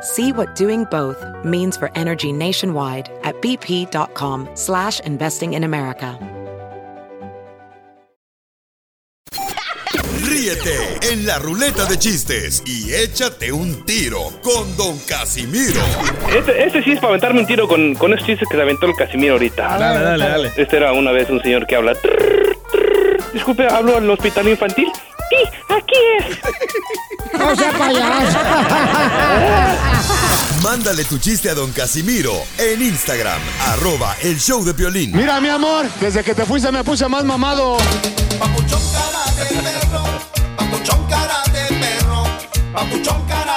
See what doing both means for energy nationwide at bp.com slash investing in America. Ríete en la ruleta de chistes y échate un tiro con Don Casimiro. Este, este sí es para aventarme un tiro con, con esos chistes que se aventó el Casimiro ahorita. Dale, dale, dale. Este era una vez un señor que habla. Disculpe, ¿hablo al hospital infantil? Sí, aquí es. No sea payaso. Mándale tu chiste a Don Casimiro en Instagram, arroba el show de violín. Mira, mi amor, desde que te fuiste me puse más mamado. Papuchón cara de perro, papuchón cara de perro, papuchón cara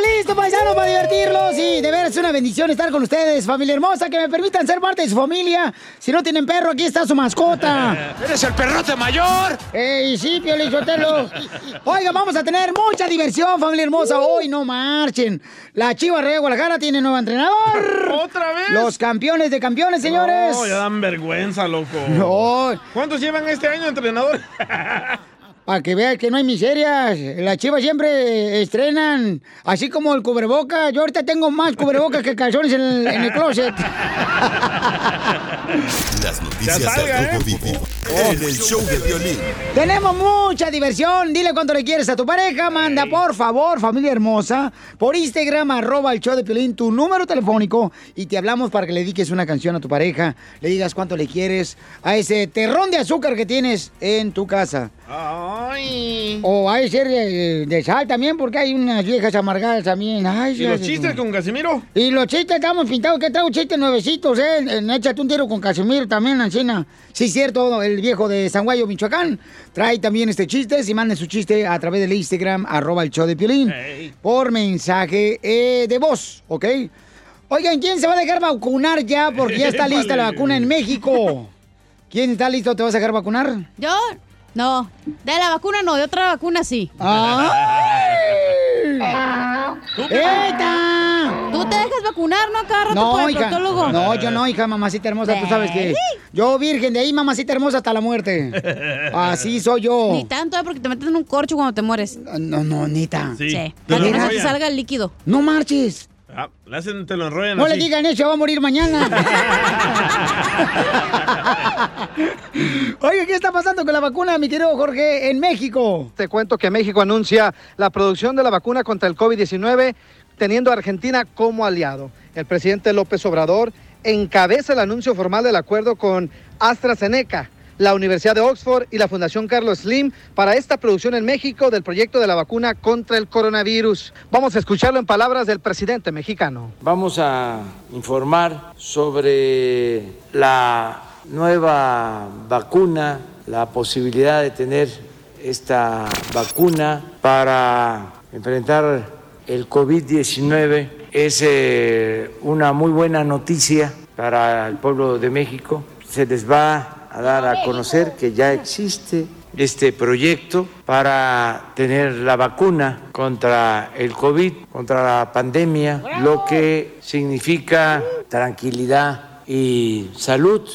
estamos listos, paisanos, para divertirlos. Y de veras es una bendición estar con ustedes, familia hermosa, que me permitan ser parte de su familia. Si no tienen perro, aquí está su mascota. ¡Eres el perrote mayor! ¡Ey, sí, Pio Lizotelo! Oiga, vamos a tener mucha diversión, familia hermosa. Hoy no marchen. La Chiva Rey de Guadalajara tiene nuevo entrenador. ¿Otra vez? Los campeones de campeones, señores. No, ya dan vergüenza, loco. No. ¿Cuántos llevan este año, entrenador? Para que veas que no hay miserias. Las chivas siempre estrenan, así como el cubreboca. Yo ahorita tengo más cubrebocas que calzones en el, en el closet. Las noticias salga, del ¿eh? Vivo en el show de violín. Tenemos mucha diversión. Dile cuánto le quieres a tu pareja. Manda, por favor, familia hermosa, por Instagram, arroba el show de Piolín, tu número telefónico y te hablamos para que le dediques una canción a tu pareja. Le digas cuánto le quieres a ese terrón de azúcar que tienes en tu casa. Ay. O a ese de, de sal también, porque hay unas viejas amargadas también. Ay, ¿Y los chistes con Casimiro? Y los chistes estamos pintados, que traigo chistes nuevecitos, ¿eh? En Échate un tiro con Casimiro también, Ancina. Sí, cierto, el viejo de San Guayo, Michoacán, trae también este chiste. Si manden su chiste a través del Instagram, arroba el show de Piolín, por mensaje eh, de voz, ¿ok? Oigan, ¿quién se va a dejar vacunar ya? Porque ya está lista la vacuna en México. ¿Quién está listo? ¿Te vas a dejar vacunar? Yo, no. De la vacuna no, de otra vacuna sí. ¡Ay! ¡Eta! ¿Tú te dejas vacunar, no? Cada rato No, por el hija. proctólogo. No, yo no, hija, mamacita hermosa. Tú sabes que yo virgen de ahí, mamacita hermosa, hasta la muerte. Así soy yo. Ni tanto, ¿eh? porque te metes en un corcho cuando te mueres. No, no, neta. Sí. Sí. Te Para que no se te salga el líquido. No marches. Ah, le hacen, te lo enrollan No le digan eso, va a morir mañana. Oye, ¿qué está pasando con la vacuna, mi querido Jorge, en México? Te cuento que México anuncia la producción de la vacuna contra el COVID-19 teniendo a Argentina como aliado. El presidente López Obrador encabeza el anuncio formal del acuerdo con AstraZeneca, la Universidad de Oxford y la Fundación Carlos Slim para esta producción en México del proyecto de la vacuna contra el coronavirus. Vamos a escucharlo en palabras del presidente mexicano. Vamos a informar sobre la nueva vacuna, la posibilidad de tener esta vacuna para enfrentar el COVID-19. Es eh, una muy buena noticia para el pueblo de México. Se les va a dar a conocer que ya existe este proyecto para tener la vacuna contra el COVID, contra la pandemia, lo que significa tranquilidad y salud.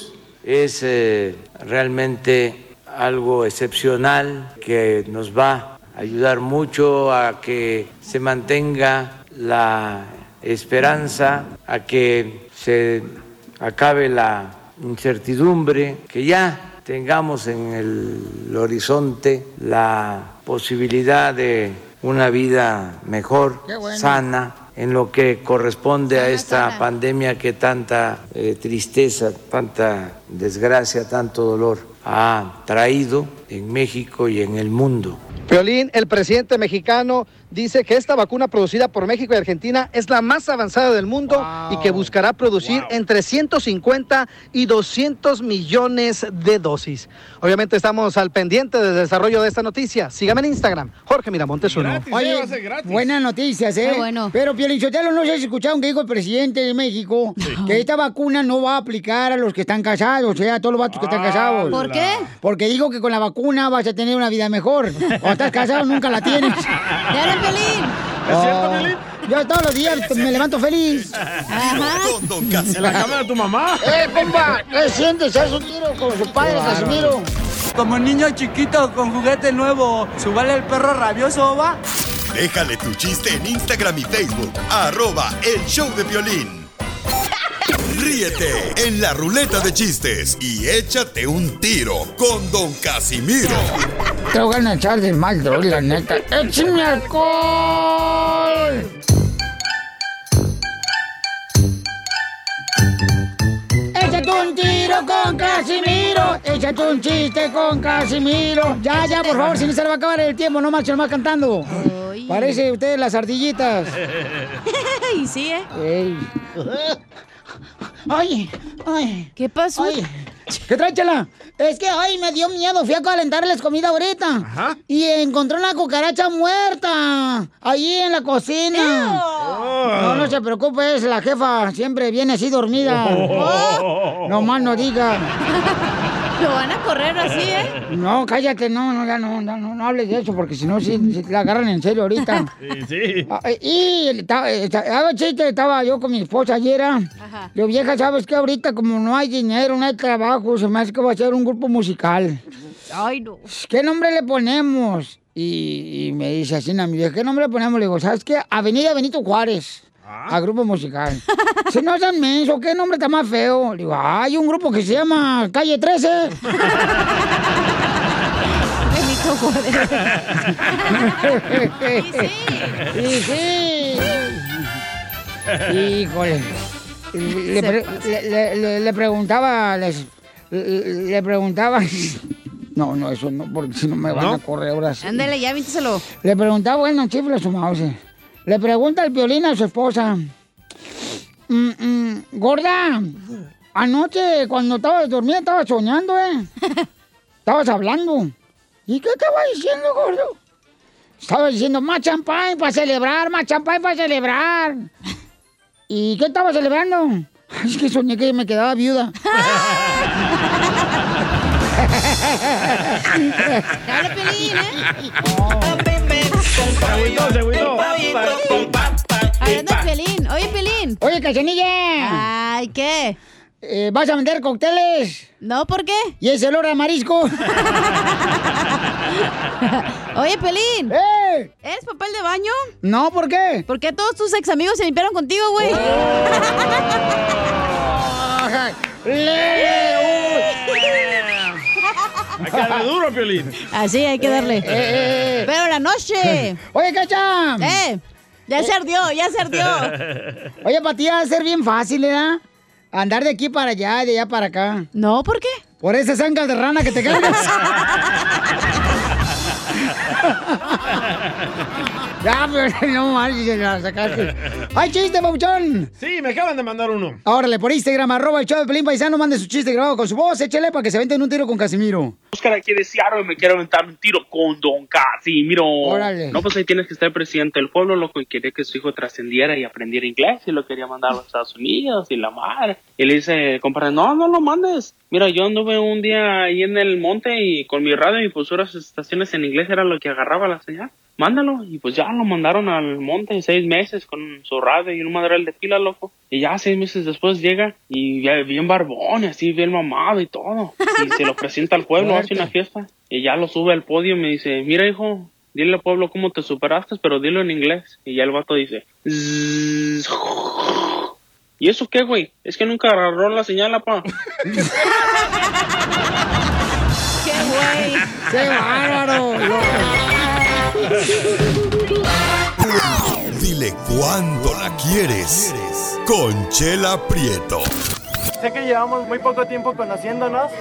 Es eh, realmente algo excepcional que nos va a ayudar mucho a que se mantenga la esperanza, a que se acabe la incertidumbre, que ya tengamos en el horizonte la posibilidad de una vida mejor, bueno. sana en lo que corresponde a esta pandemia que tanta eh, tristeza, tanta desgracia, tanto dolor ha traído en México y en el mundo. Violín, el presidente mexicano, dice que esta vacuna producida por México y Argentina es la más avanzada del mundo y que buscará producir entre 150 y 200 millones de dosis. Obviamente estamos al pendiente del desarrollo de esta noticia. Sígame en Instagram, Jorge Miramontes uno. Oye, buenas noticias, ¿eh? Qué bueno. Pero, Piolichotelo, no sé si escucharon que dijo el presidente de México que esta vacuna no va a aplicar a los que están casados, o sea, a todos los vatos que están casados. ¿Por qué? Porque dijo que con la vacuna vas a tener una vida mejor. Cuando estás casado nunca la tienes. ¡Ya Pelín! ¿Es cierto, Oh, Piolín? Yo todos los días me levanto feliz. Don En la cama de tu mamá. ¡Eh, compa! ¿Qué sientes? ¿Haz un tiro con su padre, Casimiro? Como niño chiquito con juguete nuevo, ¿subale el perro rabioso, va? Déjale tu chiste en Instagram y Facebook. Arroba El Show de Violín. Ríete en la ruleta de chistes y échate un tiro con Don Casimiro. Te voy a echar de mal, la neta. ¡Échame alcohol! Échate un tiro con Casimiro. Échate un chiste con Casimiro. Ya, ya, por favor, si no se le va a acabar el tiempo, no más, más cantando. Parece usted las ardillitas. y sí, ¿eh? Ey. Ay, ay. ¿Qué pasó? Ay, ¿Qué trae, chela? Es que, ay, me dio miedo. Fui a calentarles comida ahorita. Y encontré una cucaracha muerta. Allí en la cocina. No, no se preocupe, es la jefa. Siempre viene así dormida. Oh. No más no diga. Lo van a correr así, ¿eh? No, cállate, no, no, ya no, no, no, no hables de eso, porque si no, sí, sí la agarran en serio ahorita. Sí, sí. Ah, eh, Y estaba, estaba, chiste, estaba yo con mi esposa ayer. ah. Ajá. Yo, vieja, ¿sabes qué? Ahorita como no hay dinero, no hay trabajo, se me hace que va a ser un grupo musical. Ay, no. ¿Qué nombre le ponemos? Y, y me dice así, a mi vieja, ¿qué nombre le ponemos? Le digo, ¿sabes qué? Avenida Benito Juárez. A grupo musical. Si no sean menso, ¿qué nombre está más feo? Le digo, hay un grupo que se llama Calle 13. Benito Juárez. Y sí. Híjole. Le, pre- le- le- preguntaba, les- le, preguntaba. No, no, eso no, porque si no me van ¿No? a correr ahora sí. Ándale, ya víntaselo. Le preguntaba, bueno, chifla su mouse. Le pregunta el violín a su esposa. "Mm, mm, gorda, anoche cuando estabas dormida estabas soñando, ¿eh? Estabas hablando. ¿Y qué estaba diciendo, gordo? Estaba diciendo, más champán para celebrar, más champán para celebrar. ¿Y qué estaba celebrando? Es que soñé que me quedaba viuda. Dale, Pelín, ¿eh? Se agüitó, se agüitó. Hablando de Pelín. Oye, Pelín. Oye, Cachanilla. Ay, ¿qué? Eh, ¿Vas a vender cócteles? No, ¿por qué? ¿Y ese olor a marisco? Oye, Pelín. ¡Eh! ¿Eres papel de baño? No, ¿por qué? ¿Por qué todos tus ex amigos se limpiaron contigo, güey? Hay darle duro, Piolín. Así hay que darle. eh. Pero la noche. Oye, Cacha. Eh, ya se ardió, ya se ardió. Oye, para ti va a ser bien fácil, ¿verdad? Andar de aquí para allá, de allá para acá. No, ¿por qué? Por esas ancas de rana que te cargas. ya, pero no marches, se la sacaste. ¡Ay, chiste, Pauchón! Sí, me acaban de mandar uno. Órale, por Instagram, arroba el show de Pelín Paisano, mande su chiste grabado con su voz, échale para que se venten un tiro con Casimiro. Oscar aquí de Seattle y me quiero aventar un tiro con Don Casimiro. Órale. No, pues ahí tienes que estar presidente del pueblo, loco, y quería que su hijo trascendiera y aprendiera inglés y lo quería mandar a los Estados Unidos y la madre. Y le dice, compadre, no, no lo mandes. Mira, yo anduve un día ahí en el monte y con mi radio y pues puras estaciones en inglés era lo que agarraba la señal. Mándalo. Y pues ya lo mandaron al monte seis meses con su radio y un madral de pila, loco. Y ya seis meses después llega y ya bien barbón y así bien mamado y todo. Y se lo presenta al pueblo, hace una fiesta. Y ya lo sube al podio y me dice, mira hijo, dile al pueblo cómo te superaste, pero dilo en inglés. Y ya el vato dice, "Zzz". ¿Y eso qué, güey? Es que nunca agarró la señal, apa. ¡Qué güey! ¡Qué bárbaro! Dile Dile cuándo la quieres. Conchela Prieto. Sé que llevamos muy poco tiempo conociéndonos.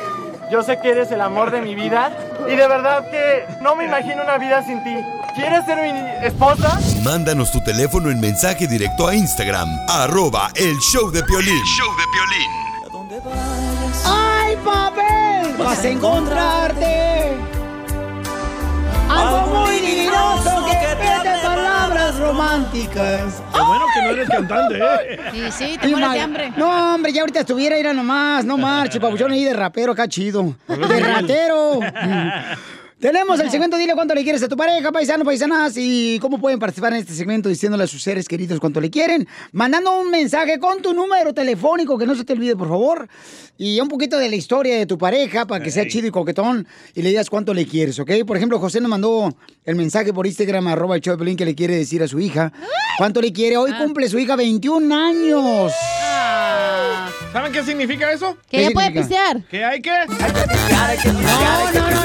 Yo sé que eres el amor de mi vida. Y de verdad que no me imagino una vida sin ti. ¿Quieres ser mi esposa? Mándanos tu teléfono en mensaje directo a Instagram, arroba el show de Piolín. show de ¡Ay, papel! Vas a encontrarte algo muy divinoso que pide palabras románticas. Qué bueno que no eres cantante, ¿eh? Sí, sí, te mueres de hambre. No, hombre, ya ahorita estuviera ir a nomás, no marche, papuchón ahí de rapero acá chido. De ratero. Tenemos el segmento Dile cuánto le quieres a tu pareja, paisano, paisanas, y cómo pueden participar en este segmento diciéndole a sus seres queridos cuánto le quieren, mandando un mensaje con tu número telefónico, que no se te olvide, por favor, y un poquito de la historia de tu pareja para que sea chido y coquetón y le digas cuánto le quieres, ¿ok? Por ejemplo, José nos mandó el mensaje por Instagram, arroba el Pelín, que le quiere decir a su hija cuánto le quiere. Hoy cumple su hija 21 años. ¿Saben qué significa eso? Que ya puede pistear. ¿Que hay que? No, no, no, no,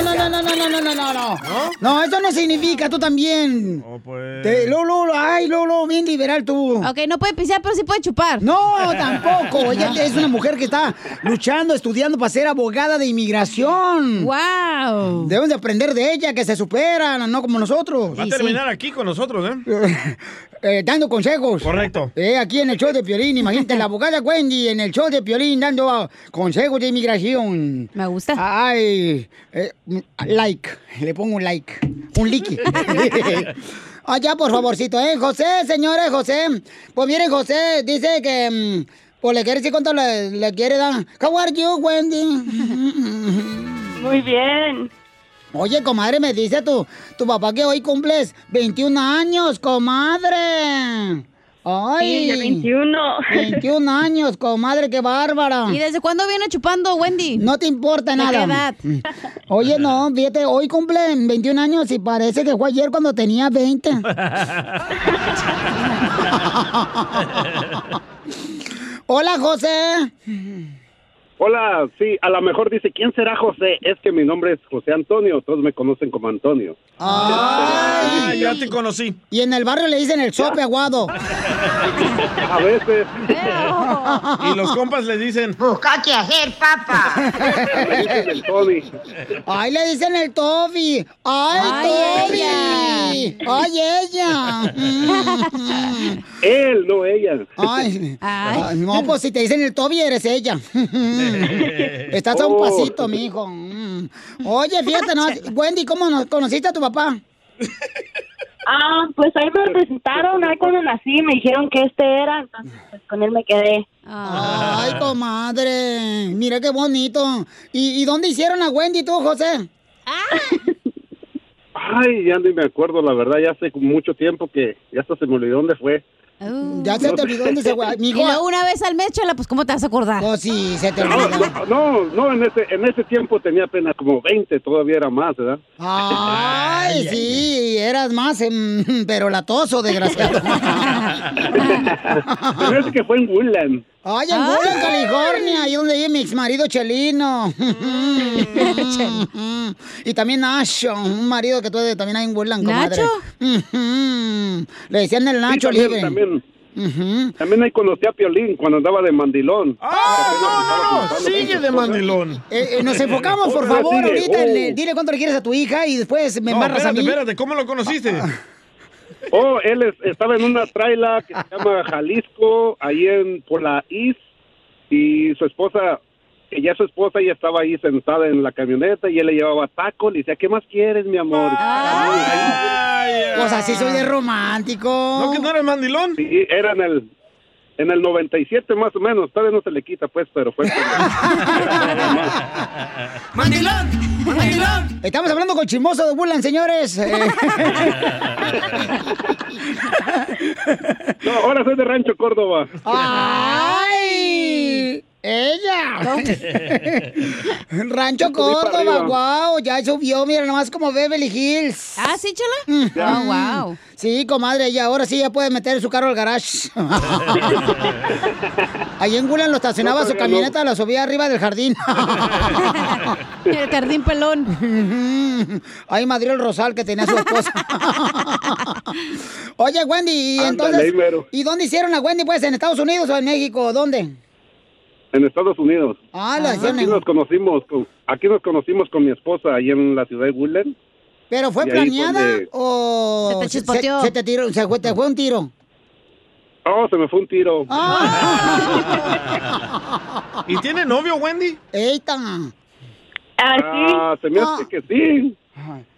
no, no, no, no, no, no, no. No, eso no significa, tú también. Te- Lolo, ay, Lolo, bien liberal tú. Ok, no puede pistear, pero sí puede chupar. No, tampoco. Ella es una mujer que está luchando, estudiando para ser abogada de inmigración. ¡Wow! Debemos de aprender de ella, que se superan, no como nosotros. Va a terminar aquí con nosotros, ¿eh? Eh, dando consejos. Correcto. Eh, aquí en el show de Piolín, imagínate, la abogada Wendy en el show de Piolín dando ah, consejos de inmigración. Me gusta. Ay, eh, like, le pongo un like, un like. Allá, por favorcito, ¿eh? José, señores, José. Pues miren, José dice que, mm, pues le quiere decir cuánto le, le quiere dar. How are you, Wendy? Muy bien. Oye, comadre, me dice tu, tu papá que hoy cumples 21 años, comadre. Ay. Sí, de 21. 21 años, comadre, qué bárbara. ¿Y desde cuándo viene chupando Wendy? No te importa ¿De nada. qué edad? Oye, no, fíjate, hoy cumple 21 años y parece que fue ayer cuando tenía 20. Hola, José. Hola, sí, a lo mejor dice, ¿quién será José? Es que mi nombre es José Antonio, todos me conocen como Antonio. Ah, ya te conocí. Y en el barrio le dicen el sope aguado. A veces. Y los compas le dicen... Busca qué hacer, papá. Dicen el Tony. Ay, le dicen el Toby. Ay, Ay, Toby. Ay, ella. Él, no ella. Ay. Ay, no, pues si te dicen el Toby, eres ella. Estás a un Oh. pasito, mijo. Mm. Oye, fíjate, ¿no? Wendy, ¿cómo nos conociste a tu papá? Ah, pues ahí me presentaron, ahí cuando nací me dijeron que este era, entonces pues con él me quedé. Ay, comadre. Mira qué bonito. ¿Y, y dónde hicieron a Wendy tú, José? Ay, ya ni me acuerdo, la verdad, ya hace mucho tiempo que ya hasta se me olvidó dónde fue. Ya se te olvidó dónde se fue. Y una vez al mes, chela, pues ¿cómo te vas a acordar? Oh, sí, se te No, no, no, no, en ese, en ese tiempo tenía apenas como 20, todavía era más, ¿verdad? Ay, sí, eras más, em, pero latoso, desgraciado. Pero es que fue en Woodland. Ay, en Woodland, California, ahí donde vive mi ex marido Chelino. y también Nacho, un marido que tuve también hay en Woodland, comadre. ¿Nacho? Le decían el Nacho Sí, también, libre. También, también ahí conocí a Piolín cuando andaba de mandilón. ¡Ah, no, no! ¡Sigue de mandilón! Eh, eh, nos enfocamos, por favor, sigue. ahorita. en Oh. el- dile cuánto le quieres a tu hija y después me No, embarras espérate, a mí. espérate, ¿cómo lo conociste? Oh, él es- estaba en una traila que se llama Jalisco, ahí en por la East, y su esposa, ella su esposa, ella estaba ahí sentada en la camioneta y él le llevaba taco, le decía, ¿qué más quieres, mi amor? Pues así soy de romántico. ¿No que no eres mandilón? Sí, era en el, en el 97 más o menos, todavía no se le quita pues, pero fue... ¡Mandilón! ¡Mandilón! Estamos hablando con Chismoso de Woodland, señores. Eh, no, ahora soy de Rancho Córdoba. ¡Ay! Ella. Rancho Córdoba, wow, ya subió, mira nomás como Beverly Hills. Ah, sí, chala. Ya. Oh, wow. Sí, comadre, y ahora sí ya puede meter su carro al garage. Ahí en Gulan lo estacionaba No, su camioneta, la subía arriba del jardín. El jardín pelón. Ahí madrió el rosal que tenía su esposa. Oye, Wendy, y entonces. ¿y dónde hicieron a Wendy? Pues, ¿en Estados Unidos o en México? ¿Dónde? En Estados Unidos. Ah, la hicieron Aquí nos conocimos con, aquí nos conocimos con mi esposa ahí en la ciudad de Woodland. ¿Pero fue Y ahí fue planeada donde- o Se te chispoteó. se, te tiró, se fue, te fue un tiro? Oh, se me fue un tiro. ¿Y tiene novio, Wendy? Eita. Ah, se me hace que sí.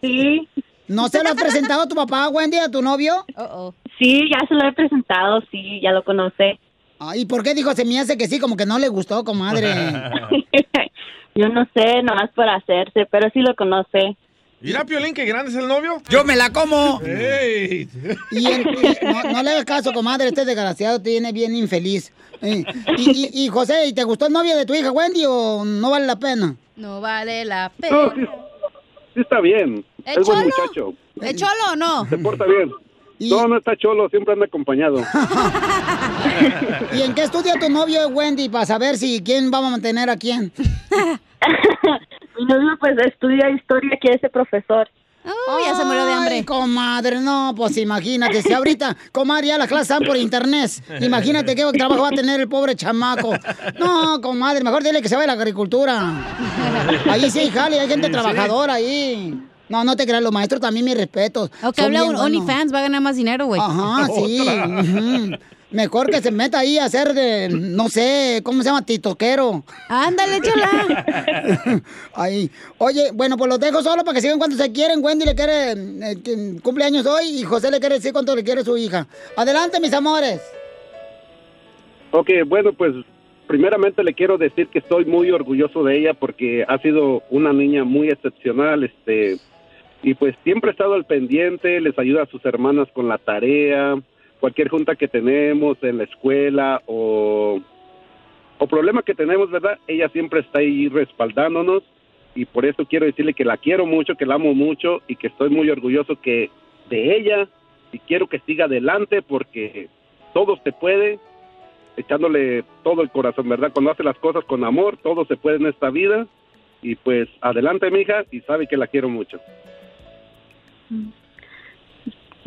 Sí. ¿No se lo has presentado a tu papá, Wendy, a tu novio? Sí, ya se lo he presentado, sí, ya lo conoce. Ah, ¿Y por qué dijo se me hace que sí? Como que no le gustó, comadre. Yo no sé, nomás por hacerse, pero sí lo conoce. Mira, Piolín, qué grande es el novio. ¡Yo me la como! ¡Ey! Y, en- y no, no le hagas caso, comadre, este desgraciado te viene bien infeliz. Eh, y, y- y, José, ¿y te gustó el novio de tu hija Wendy o no vale la pena? No vale la pena. No, sí, sí está bien. ¿Es buen muchacho. ¿Es cholo o no? Se porta bien. No, no está cholo, siempre anda acompañado. ¿Y en qué estudia tu novio Wendy para saber si quién va a mantener a quién? Mi novio pues estudia historia, quiere ser profesor. Oh, ya se murió de hambre. comadre, no, pues imagínate, si ahorita, comadre, ya las clases están por internet. Imagínate qué trabajo va a tener el pobre chamaco. No, comadre, mejor dile que se vaya a la agricultura. Ahí sí, jale, hay gente Sí, sí. trabajadora ahí. No, no te creas, los maestros también mis respetos. Aunque Son habla un. OnlyFans, va a ganar más dinero, güey. Ajá, sí. Mejor que se meta ahí a hacer de, no sé, ¿cómo se llama? Titoquero. Ándale, chala. Ahí. Oye, bueno, pues los dejo solo para que sigan cuando se quieren. Wendy le quiere, eh, cumpleaños hoy y José le quiere decir cuánto le quiere su hija. Adelante, mis amores. Ok, bueno, pues primeramente le quiero decir que estoy muy orgulloso de ella porque ha sido una niña muy excepcional, este, y pues siempre ha estado al pendiente, les ayuda a sus hermanas con la tarea, cualquier junta que tenemos en la escuela o, o problema que tenemos, ¿verdad? Ella siempre está ahí respaldándonos y por eso quiero decirle que la quiero mucho, que la amo mucho y que estoy muy orgulloso que de ella y quiero que siga adelante porque todo se puede echándole todo el corazón, ¿verdad? Cuando hace las cosas con amor, todo se puede en esta vida. Y pues adelante, mija, y sabe que la quiero mucho.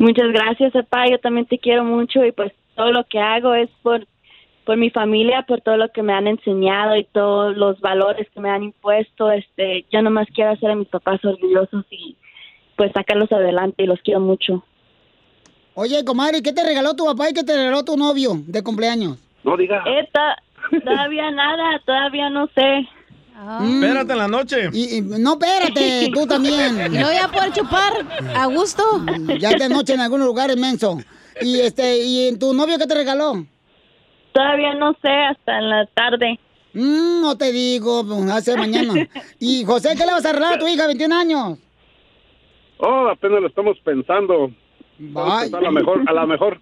Muchas gracias, papá. Yo también te quiero mucho y pues todo lo que hago es por por mi familia, por todo lo que me han enseñado y todos los valores que me han impuesto. Este, yo nomás quiero hacer a mis papás orgullosos y pues sacarlos adelante y los quiero mucho. Oye, comadre, ¿qué te regaló tu papá y qué te regaló tu novio de cumpleaños? No diga. Esta, todavía nada, todavía no sé. Espérate en la noche. Y, y- no, espérate, tú también. Y luego ya poder chupar a gusto. Ya de noche en algunos lugares, menso. Y este, ¿y tu novio qué te regaló? Todavía no sé, hasta en la tarde. Mm, no te digo, pues, hace mañana. Y José, ¿qué le vas a regalar a tu hija, 21 años? Oh, apenas lo estamos pensando. Vamos a pensar, a lo mejor, a lo mejor,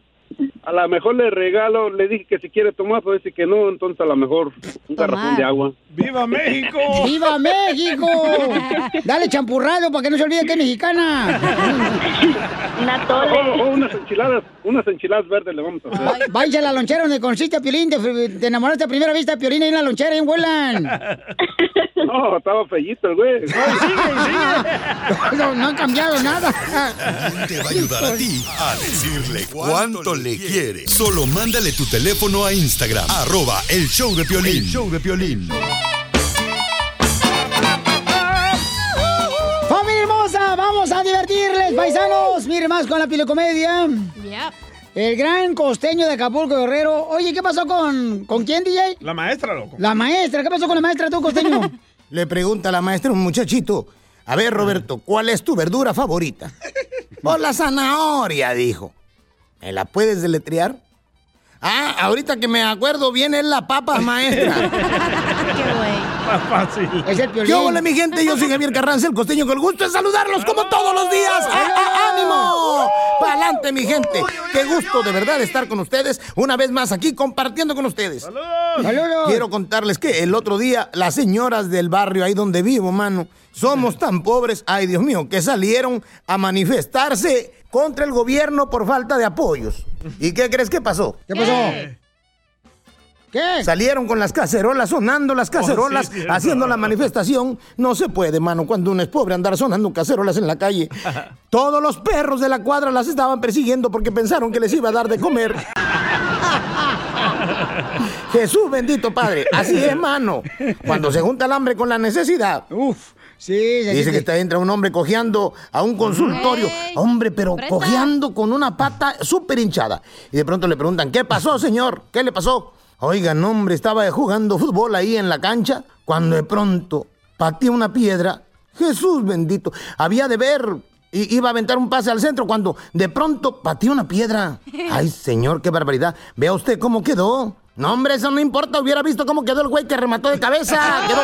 a lo mejor le regalo, le dije que si quiere tomar, pues dice que no, entonces a lo mejor un garrafón de agua. ¡Viva México! ¡Viva México! Dale champurrado para que no se olvide que es mexicana. Una Oh, oh, unas enchiladas, unas enchiladas verdes le vamos a hacer. Váyanse a la lonchera donde consiste a Piolín. Te, te enamoraste a primera vista de Piolín ahí en la lonchera, en Huelan. No, estaba fellito el güey. No, no ha cambiado nada. Te va a ayudar a ti a decirle cuánto le quiere. Solo mándale tu teléfono a Instagram, arroba el show de Piolín. El show de Piolín. ¡Familia hermosa! ¡Vamos a divertirles, paisanos! Miren más con la pilecomedia. El gran costeño de Acapulco, Guerrero. Oye, ¿qué pasó con... ¿Con quién, DJ? La maestra, loco. La maestra. ¿Qué pasó con la maestra, tú, costeño? Le pregunta la maestra a un muchachito. A ver, Roberto, ¿cuál es tu verdura favorita? Por la zanahoria, dijo. ¿Me la puedes deletrear? Ah, ahorita que me acuerdo bien es la papa, maestra. Más fácil. Es el ¿Qué hola, mi gente? Yo soy Javier Carranza, el costeño, con el gusto de saludarlos como todos los días. ¡Ah, ah, ¡Ánimo! ¡Para adelante, mi gente! Qué gusto de verdad estar con ustedes una vez más aquí compartiendo con ustedes. ¡Saludos! Quiero contarles que el otro día las señoras del barrio ahí donde vivo, mano, somos tan pobres, ay Dios mío, que salieron a manifestarse contra el gobierno por falta de apoyos. ¿Y qué crees que pasó? ¿Qué pasó? ¿Qué? Salieron con las cacerolas, sonando las cacerolas, Oh, sí, cierto. haciendo la manifestación. No se puede, mano, cuando uno es pobre andar sonando cacerolas en la calle. Todos los perros de la cuadra las estaban persiguiendo porque pensaron que les iba a dar de comer. Jesús bendito Padre, así es, mano. Cuando se junta el hambre con la necesidad. Uf, sí. Dice que está, entra un hombre cojeando a un consultorio. Hombre, pero Presta. cojeando con una pata súper hinchada. Y de pronto le preguntan, ¿qué pasó, señor? ¿Qué le pasó? Oigan, hombre, estaba jugando fútbol ahí en la cancha cuando de pronto pateó una piedra. Jesús bendito. Había de ver. Iba a aventar un pase al centro cuando de pronto pateó una piedra. Ay, señor, qué barbaridad. Vea usted cómo quedó. No, hombre, eso no importa. Hubiera visto cómo quedó el güey que remató de cabeza. Quedó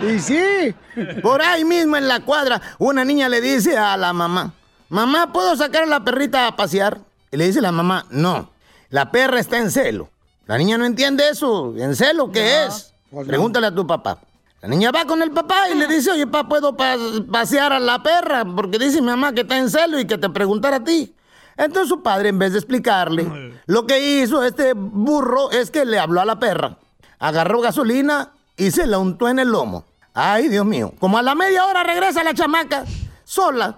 peor. Y sí. Por ahí mismo en la cuadra, una niña le dice a la mamá, mamá, ¿puedo sacar a la perrita a pasear? Y le dice la mamá, no, la perra está en celo. La niña no entiende eso, ¿en celo qué es? pues no. Pregúntale a tu papá. La niña va con el papá y le dice, oye, papá, ¿puedo pa- pasear a la perra? Porque dice mi mamá que está en celo y que te preguntara a ti. Entonces su padre, en vez de explicarle, lo que hizo este burro es que le habló a la perra. Agarró gasolina y se la untó en el lomo. Ay, Dios mío. Como a la media hora regresa la chamaca, sola.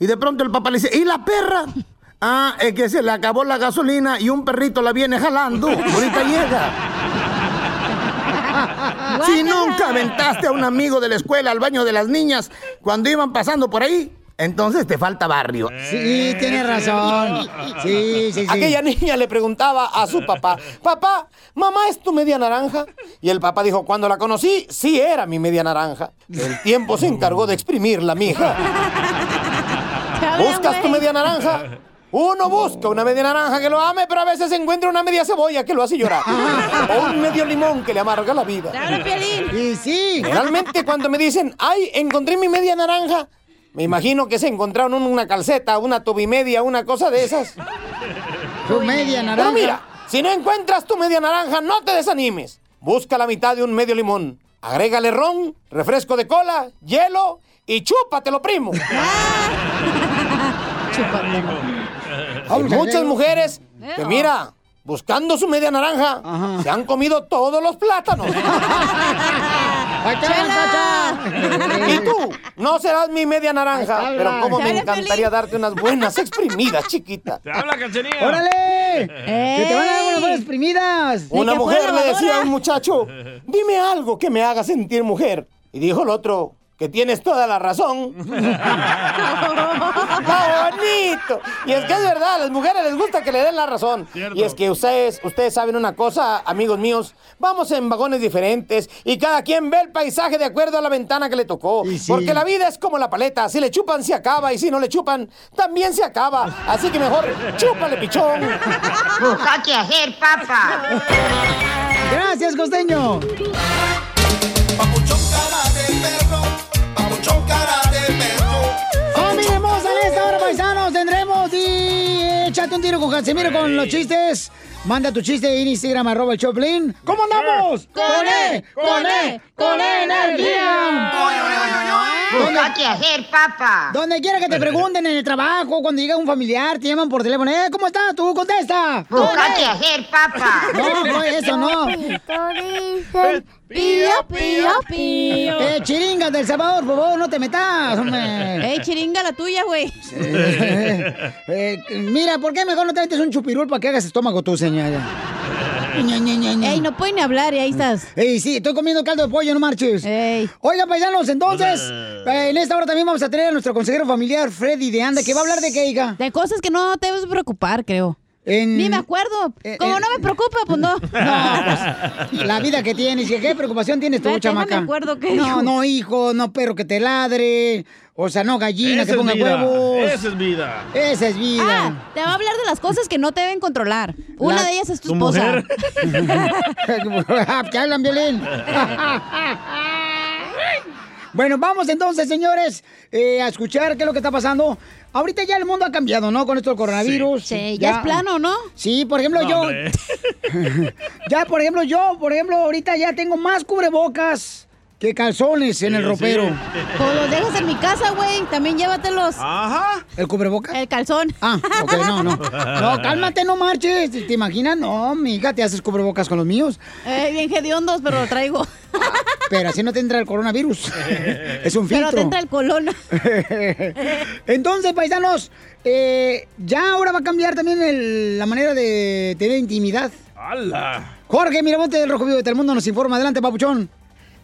Y de pronto el papá le dice, ¿y la perra? Ah, es que se le acabó la gasolina y un perrito la viene jalando. Ahorita llega. Si nunca aventaste a un amigo de la escuela al baño de las niñas cuando iban pasando por ahí, entonces te falta barrio. Sí, tiene razón. Sí, sí, sí. Aquella niña le preguntaba a su papá, papá, ¿mamá es tu media naranja? Y el papá dijo, cuando la conocí, sí era mi media naranja. El tiempo se encargó de exprimirla, mija. ¿Buscas tu media naranja? Uno busca una media naranja que lo ame, pero a veces encuentra una media cebolla que lo hace llorar. O un medio limón que le amarga la vida. Y sí. Generalmente cuando me dicen, ay, encontré mi media naranja, me imagino que se encontraron un- una calceta, una tobimedia, una cosa de esas. Tu media naranja. Pero mira, si no encuentras tu media naranja, no te desanimes. Busca la mitad de un medio limón. Agrégale ron, refresco de cola, hielo y chúpatelo, primo. Hay muchas mujeres que, mira, buscando su media naranja, se han comido todos los plátanos. Y tú, no serás mi media naranja, pero como me encantaría darte unas buenas exprimidas, chiquita. ¡Te habla, cachanilla! ¡Órale! Que te van a dar unas buenas exprimidas. Una mujer le decía a un muchacho, dime algo que me haga sentir mujer. Y dijo el otro, que tienes toda la razón. ¡Está bonito! Y es que es verdad, a las mujeres les gusta que le den la razón. Y es que ustedes, ustedes saben una cosa, amigos míos, vamos en vagones diferentes y cada quien ve el paisaje de acuerdo a la ventana que le tocó. Porque la vida es como la paleta, si le chupan se acaba y si no le chupan también se acaba. Así que mejor chúpale, pichón. Busca qué hacer, papá. Gracias, costeño. Papuchón. ¡Familia hermosa! En esta hora, paisanos, tendremos y échate un tiro con Casimiro con los chistes. Manda tu chiste en Instagram, arroba el Choplin. ¿Cómo andamos? ¡Con E! ¡Con E! ¡Con E energía! Busca qué hacer, papá. Donde quiera que te pregunten en el trabajo, cuando llega un familiar, te llaman por teléfono. ¡Eh, ¿cómo estás? Tú contesta. Busca qué hacer, papá. No, no, eso no. Pío, pío, pío. Eh, chiringa del Salvador, por favor, no te metas, hombre. Ey, chiringa la tuya, güey. Eh, eh, mira, ¿por qué mejor no te metes un chupirul para que hagas estómago tú, señora? Ey, no pueden ni hablar y ahí estás. Ey, sí, estoy comiendo caldo de pollo, no marches. Oiga, paisanos, entonces, eh, en esta hora también vamos a tener a nuestro consejero familiar, Freddy de Anda, que va a hablar de qué, hija. De cosas que no te debes preocupar, creo. En... Ni me acuerdo. Como no me preocupa, pues no. No, pues, la vida que tienes. ¿Y qué preocupación tienes tú, Espérate, chamaca? déjame acuerdo qué no, dijo. no, hijo, no perro que te ladre. O sea, no gallina Esa que es ponga vida, huevos. Esa es vida. Esa es vida. Ah, te va a hablar de las cosas que no te deben controlar. Una La- de ellas es tu, Tu esposa. mujer. ¿Qué hablan, violín? Bueno, vamos entonces, señores, eh, a escuchar qué es lo que está pasando. Ahorita ya el mundo ha cambiado, ¿no? Con esto del coronavirus. Sí, ya es plano, ¿no? Sí, por ejemplo, No, yo. ya, por ejemplo, yo, por ejemplo, ahorita ya tengo más cubrebocas que calzones en el ropero. sí. Pues los dejas en mi casa, güey. También llévatelos. Ajá. ¿El cubrebocas? El calzón. Ah, ok, no, no. No, cálmate, no marches. ¿Te imaginas? No, mija, te haces cubrebocas con los míos. Eh, bien hediondos, pero lo traigo. Pero así no te entra el coronavirus. es un filtro. Pero te entra el colon. Entonces, paisanos, eh, ya ahora va a cambiar también el- la manera de tener intimidad. ¡Hala! Jorge Miramonte del Rojo Vivo de Telemundo nos informa. Adelante, papuchón.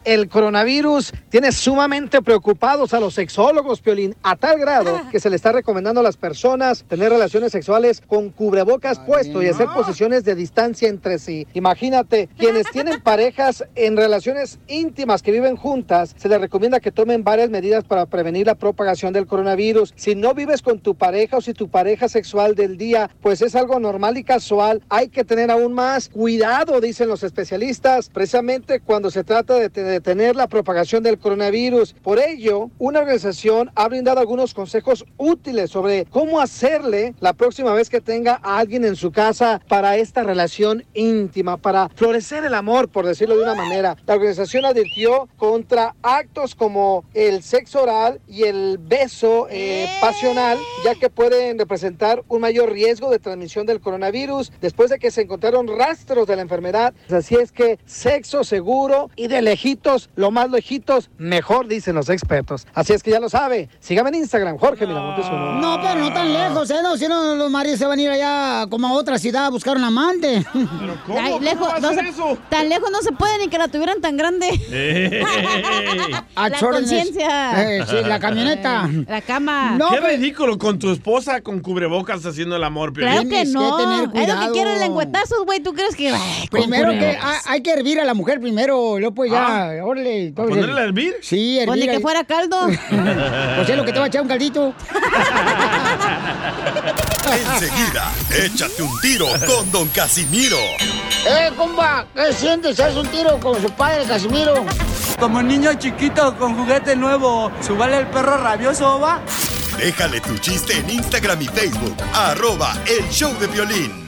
El coronavirus tiene sumamente preocupados a los sexólogos, Piolín, a tal grado que se le está recomendando a las personas tener relaciones sexuales con cubrebocas puesto y hacer posiciones de distancia entre sí. Imagínate, quienes tienen parejas en relaciones íntimas que viven juntas, se les recomienda que tomen varias medidas para prevenir la propagación del coronavirus. Si no vives con tu pareja o si tu pareja sexual del día, pues es algo normal y casual, hay que tener aún más cuidado, dicen los especialistas, precisamente cuando se trata de te- detener la propagación del coronavirus. Por ello, una organización ha brindado algunos consejos útiles sobre cómo hacerle la próxima vez que tenga a alguien en su casa para esta relación íntima, para florecer el amor, por decirlo de una manera. La organización advirtió contra actos como el sexo oral y el beso eh, pasional, ya que pueden representar un mayor riesgo de transmisión del coronavirus después de que se encontraron rastros de la enfermedad. Así es que sexo seguro y de lejitos, lo más lejitos, mejor dicen los expertos. Así es que ya lo sabe. Sígame en Instagram, Jorge Miramontes uno. No, pero no tan lejos, ¿eh? No, si no, los maridos se van a ir allá como a otra ciudad a buscar un amante. ¿Cómo? Ay, ¿Cómo lejos, va a no se- eso? Tan lejos no se puede ni que la tuvieran tan grande. La conciencia. Eh, sí, la camioneta. Eh, la cama. No, Qué pero- ridículo con tu esposa con cubrebocas haciendo el amor. Claro que Tienes que no. tener es lo cuidado. que quieren lengüetazos, güey. ¿Tú crees que.? Ay, Primero que hay, hay que hervir a la mujer primero, luego pues ya, órale. ¿Ponerle eso. a hervir? Sí, hervir. Pues ni ahí. que fuera caldo. Pues es lo que te va a echar un caldito. Enseguida, échate un tiro con Don Casimiro. ¡Eh, compa! ¿Qué sientes? ¿Haz un tiro con su padre, Casimiro? Como niño chiquito con juguete nuevo, ¿subale el perro rabioso, va? Déjale tu chiste en Instagram y Facebook, arroba el show de violín.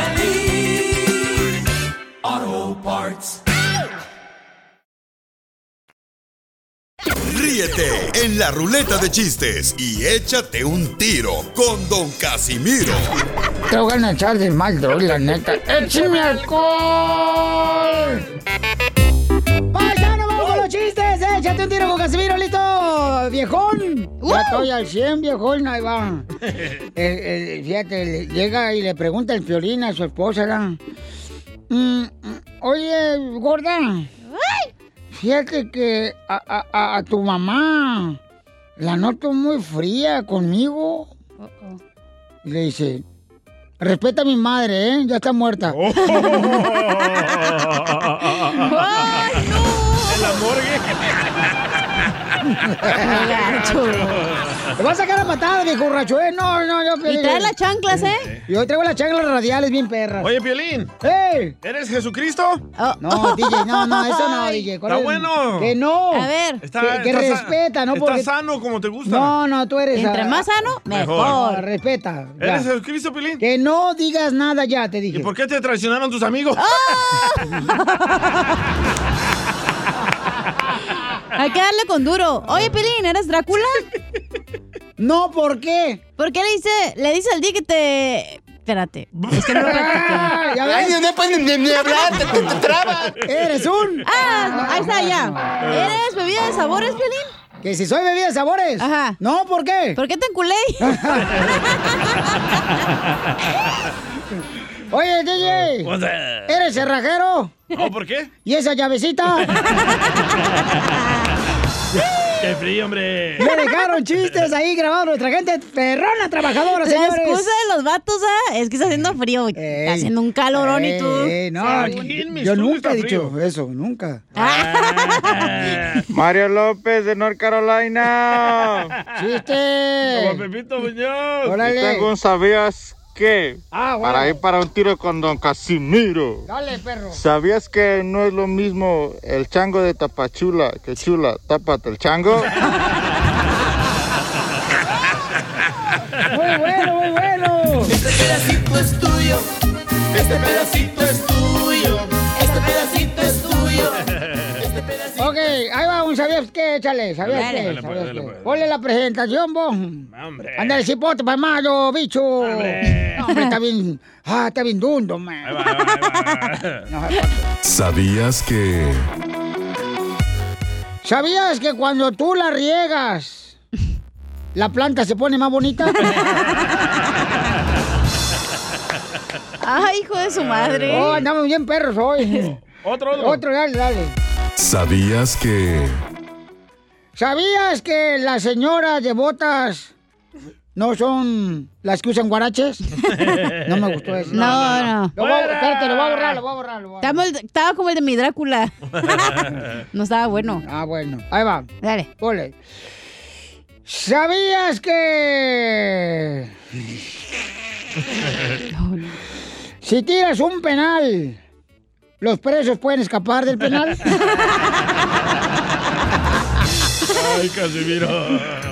Ríete en la ruleta de chistes y échate un tiro con Don Casimiro. Te voy a echar de mal, droga, la neta. ¡Échame alcohol! ¡Paisano, vamos con los chistes! ¡Échate un tiro con Casimiro, listo! ¡Viejón! Ya estoy al 100, viejón, ahí va. El- el- fíjate, le- llega y le pregunta el violín a su esposa, ¿verdad? Mm, mm, Oye, gorda. Fíjate que a, a- a- a tu mamá la noto muy fría conmigo. Y le dice, respeta a mi madre, ¿eh? Ya está muerta. En la morgue. Te vas a sacar a matar, viejo borracho, ¿eh? No, no, yo... Y trae las chanclas, ¿eh? Y hoy traigo las chanclas radiales bien perras. Oye, Piolín. ¡Ey! ¿Eres Jesucristo? No, DJ, no, no, eso no. DJ. ¿cuál Está es? bueno. Que no. A ver. Está- que, que está respeta, ¿no? Está Porque... sano como te gusta. No, no, tú eres... Entre ah, más sano, Mejor. No, respeta. ya. ¿Eres Jesucristo, Piolín? Que no digas nada ya, te dije. ¿Y por qué te traicionaron tus amigos? Hay que darle con duro. Oye, Pelín, ¿eres Drácula? No, ¿por qué? ¿Por qué le dice, le dice al día que te... Espérate. Es que no lo practiqué. Ah, Ay, no puedes ni, ni hablar, te, te, te trabas. Eres un... Ah, ahí está, ya. ¿Eres bebida de sabores, Pelín? Que si soy bebida de sabores. Ajá. No, ¿por qué? ¿Por qué te enculé? Oye, DJ. ¿Eres cerrajero? ¿No? ¿Por qué? ¿Y esa llavecita? ¡Qué frío, hombre! Le dejaron chistes ahí grabados nuestra gente perrona trabajadora, La señores. excusa de los vatos, ¿ah? Es que está haciendo frío. Está haciendo un calorón y tú. No, Aquí en mi yo nunca he dicho frío. eso, nunca. Mario López de North Carolina. Como ¡Chiste! Pepito Muñoz. Órale. Tengo un sabías qué. Ah, bueno. Para ir para un tiro con Don Casimiro. Dale, perro. ¿Sabías que no es lo mismo el chango de Tapachula que chula, tápate el chango? Muy bueno, muy bueno. Este pedacito es tuyo. Este pedacito es ¿sabías qué? Échale, ¿sabías Dale. qué? Dale, pues, ¿Sabías dale, qué? pues. Ponle la presentación, vos. Hombre. Ándale, cipote, para malo, bicho. Hombre. No, hombre, está bien. Ah, está bien dundo, man. Ahí va, ahí va, ahí va. No, ¿Sabías que... ¿Sabías que cuando tú la riegas, la planta se pone más bonita? Ay, hijo de su madre. Oh, andamos bien perros hoy. Otro, otro. Otro, dale, dale. ¿Sabías que... ¿Sabías que las señoras de botas no son las que usan guaraches? No me gustó eso. No, no. Lo voy, a- ¡Fuera! espérate, lo voy a borrar, lo voy a borrar. Lo voy a borrar. Estaba como el de mi Drácula. No estaba bueno. Ah, bueno. Ahí va. Dale. Ole. ¿Sabías que si tiras un penal, los presos pueden escapar del penal? Ay, Casimiro.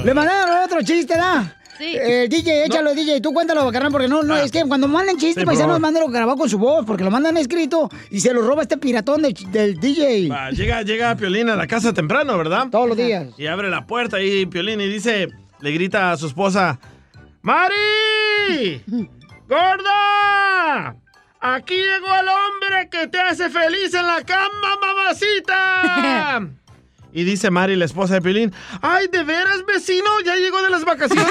Le mandaron otro chiste, ¿da? Sí. Eh, DJ, échalo, DJ. Tú cuéntalo, carnal, porque no, no, es que cuando mandan chistes, Sí, paisanos, mándenlo grabado con su voz, porque lo mandan escrito y se lo roba este piratón de- del DJ. Va, llega, llega Piolín a la casa temprano, ¿verdad? Todos los días. Y abre la puerta ahí Piolín y dice, le grita a su esposa, ¡Mari! ¡Gorda! Aquí llegó el hombre que te hace feliz en la cama, mamacita. Y dice Mari, la esposa de Piolín, ¡Ay, de veras, vecino! ¿Ya llegó de las vacaciones?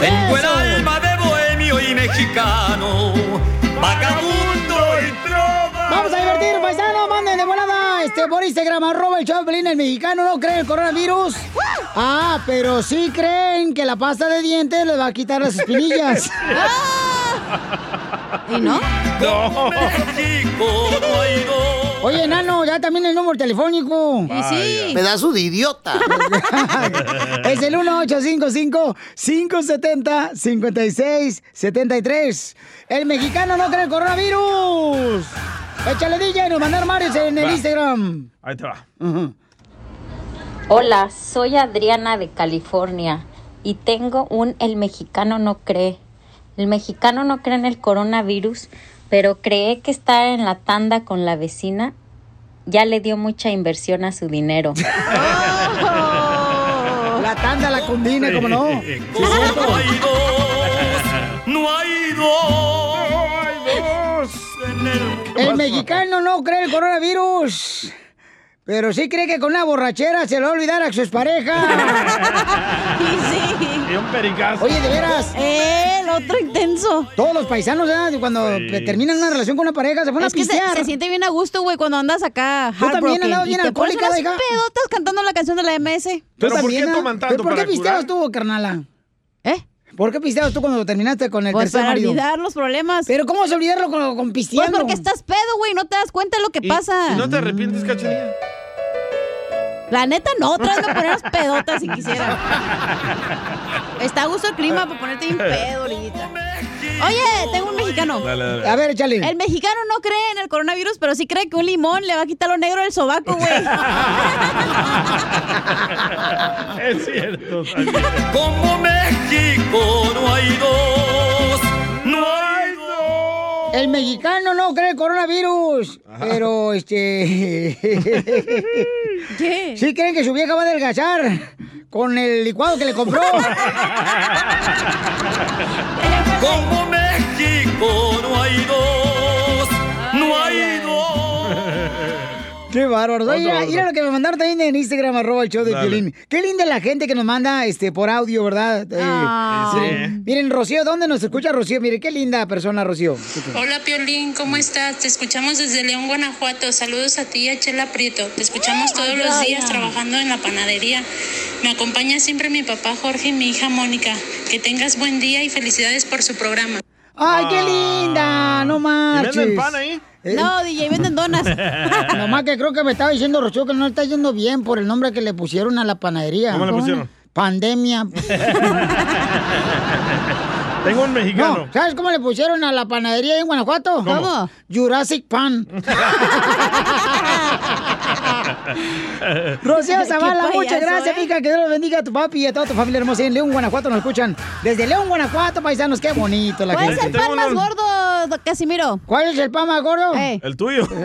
Tengo el alma de bohemio y mexicano. Vagabundo y trova. Vamos a divertir, paisano. Manden de volada este, por Instagram, arroba el Choplin, el mexicano. ¿No creen el coronavirus? Ah, pero sí creen que la pasta de dientes les va a quitar las espinillas. ¿Y no? no. México no hay dos. Oye, enano, ya también el número telefónico. Y sí. Pedazo de idiota. es el 1855-570-5673. El mexicano no cree el coronavirus. Échale DJ, nos mandar Marios en el Va. Instagram. Ahí te va. Hola, soy Adriana de California y tengo un El mexicano no cree. El mexicano no cree en el coronavirus, pero cree que estar en la tanda con la vecina ya le dio mucha inversión a su dinero. La tanda, la combina, ¿cómo no? Sí, No hay dos. No hay dos. En el El mexicano no cree el coronavirus. Pero sí cree que con una borrachera se le va a olvidar a su expareja. Y un pericazo. Oye, de veras. El otro intenso. Todos los paisanos, ¿verdad? cuando Sí. terminan una relación con una pareja, se ponen Es a que se, pistear. se siente bien a gusto, güey, cuando andas acá. Tú también y bien alcohólica, unas hija. pedotas cantando la canción de la MS. ¿Tú ¿Pero por también, qué ah? toman ¿Pero tanto ¿Por qué pisteabas tú, carnala? ¿Eh? ¿Por qué pisteabas tú cuando terminaste con el Pues tercer para marido? olvidar los problemas. Pero ¿cómo vas a olvidarlo con, con Pues pisteando? porque estás pedo, güey, no te das cuenta de lo que ¿Y- pasa. ¿Y no te arrepientes, cachanilla? La neta no, otra vez me poner las pedotas si quisiera. Está a gusto el clima para ponerte bien pedo ahorita. Oye, tengo un mexicano. Dale, dale. A ver, échale. El mexicano no cree en el coronavirus, pero sí cree que un limón le va a quitar lo negro del sobaco, güey. es cierto, Como México no hay dos. El mexicano no cree el coronavirus, pero este... ¿Qué? Sí creen que su vieja va a adelgazar con el licuado que le compró. Como México no hay dos, Qué bárbaro. Oye, mira, lo que me mandaron también en Instagram, arroba el show de. Piolín. Qué linda la gente que nos manda este por audio, ¿verdad? Eh, Ah. Sí. miren, miren, Rocío, ¿dónde nos escucha Rocío? Mire, qué linda persona, Rocío. Hola Piolín, ¿cómo estás? Te escuchamos desde León, Guanajuato. Saludos a ti y a Chela Prieto. Te escuchamos todos los días trabajando en la panadería. Me acompaña siempre mi papá Jorge y mi hija Mónica. Que tengas buen día y felicidades por su programa. ¡Ay, qué linda! No marches. venden pan ahí? Eh, No, DJ, venden donas. Nomás que creo que me estaba diciendo Rocío que no le está yendo bien por el nombre que le pusieron a la panadería. ¿Cómo le pusieron? Pandemia. Tengo un mexicano. No, ¿sabes cómo le pusieron a la panadería en Guanajuato? ¿Cómo? ¿Cómo? Jurassic Pan. Rocío Zavala, muchas gracias, ¿eh? mija. Que Dios los bendiga a tu papi y a toda tu familia hermosa en León, Guanajuato. Nos escuchan desde León, Guanajuato, paisanos. Qué bonito la ¿Cuál es gente. el pan más gordo, Casimiro? ¿Cuál es el pan más gordo? Eh. El tuyo.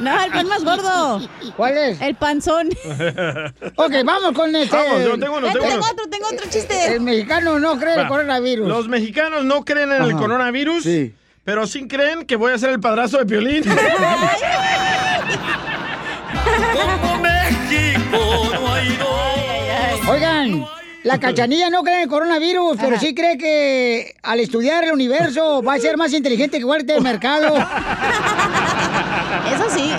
No, el pan más gordo. ¿Cuál es? El panzón. Ok, vamos con este. Vamos, yo tengo uno, Eh, tengo tengo uno. otro, tengo otro chiste. El mexicano no cree en el coronavirus. Los mexicanos no creen en el coronavirus, Sí. pero sí creen que voy a ser el padrazo de Piolín. Como México no hay dos. Oigan, la cachanilla no cree en el coronavirus, pero sí cree que al estudiar el universo va a ser más inteligente que Walter del mercado. Eso sí.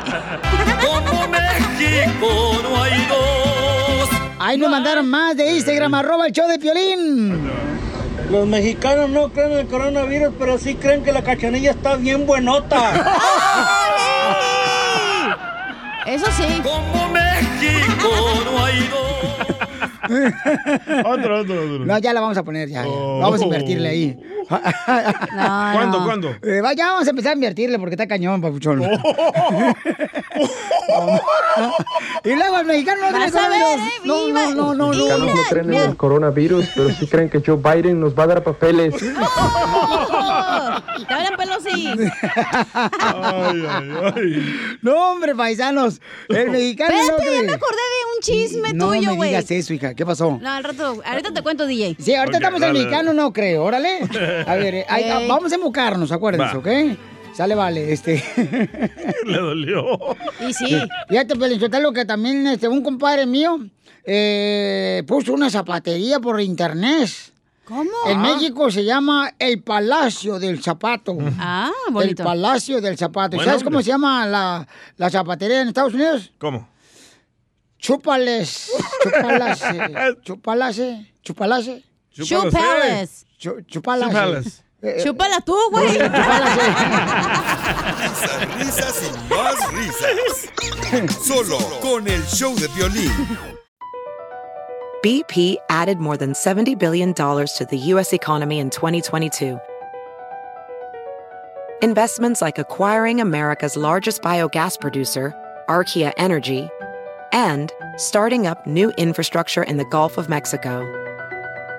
Como México no hay dos. Ahí nos mandaron más de Instagram, arroba el show de Piolín. Los mexicanos no creen en el coronavirus, pero sí creen que la cachanilla está bien buenota. Eso sí. Como México no hay dos. otro, otro, otro. No, ya la vamos a poner, ya. ya. Oh. Vamos a invertirle ahí. No, ¿Cuándo, no. cuándo? Eh, va, ya vamos a empezar a invertirle porque está cañón, papuchón. y luego el mexicano no en ver, coronavirus. eh, No, no, no, no, no. mexicanos no creen en el coronavirus, pero sí creen que Joe Biden nos va a dar papeles. ¡Oh! Te hablan pelosí. Ay, ay, ay. No, hombre, paisanos. El mexicano no Espérate, ya cree. me acordé de un chisme no tuyo, me güey. digas eso, hija. ¿Qué pasó? No, al rato, ahorita te cuento, DJ. Sí, ahorita estamos en dale, mexicano, no creo. Órale. A ver, eh, ay, Ey. vamos a embocarnos, acuérdense, Va. ¿ok? Sale, vale, este. Le dolió. Y sí. Fíjate, lo que también este, un compadre mío eh, puso una zapatería por internet. ¿Cómo? En México se llama el Palacio del Zapato. Ah, El bonito. Palacio del Zapato. ¿Y Buen ¿Sabes cómo se llama la, la zapatería en Estados Unidos? ¿Cómo? Chúpales. Chúpalase. Chúpalase. Chúpalase. Chúpalase. Chúpales. Eh, eh, Chúpala tú, güey. chúpalase. Risas, risas y más risas. Solo con el show de violín. BP added more than $70 billion to the U.S. economy in 2022. Investments like acquiring America's largest biogas producer, Archaea Energy, and starting up new infrastructure in the Gulf of Mexico.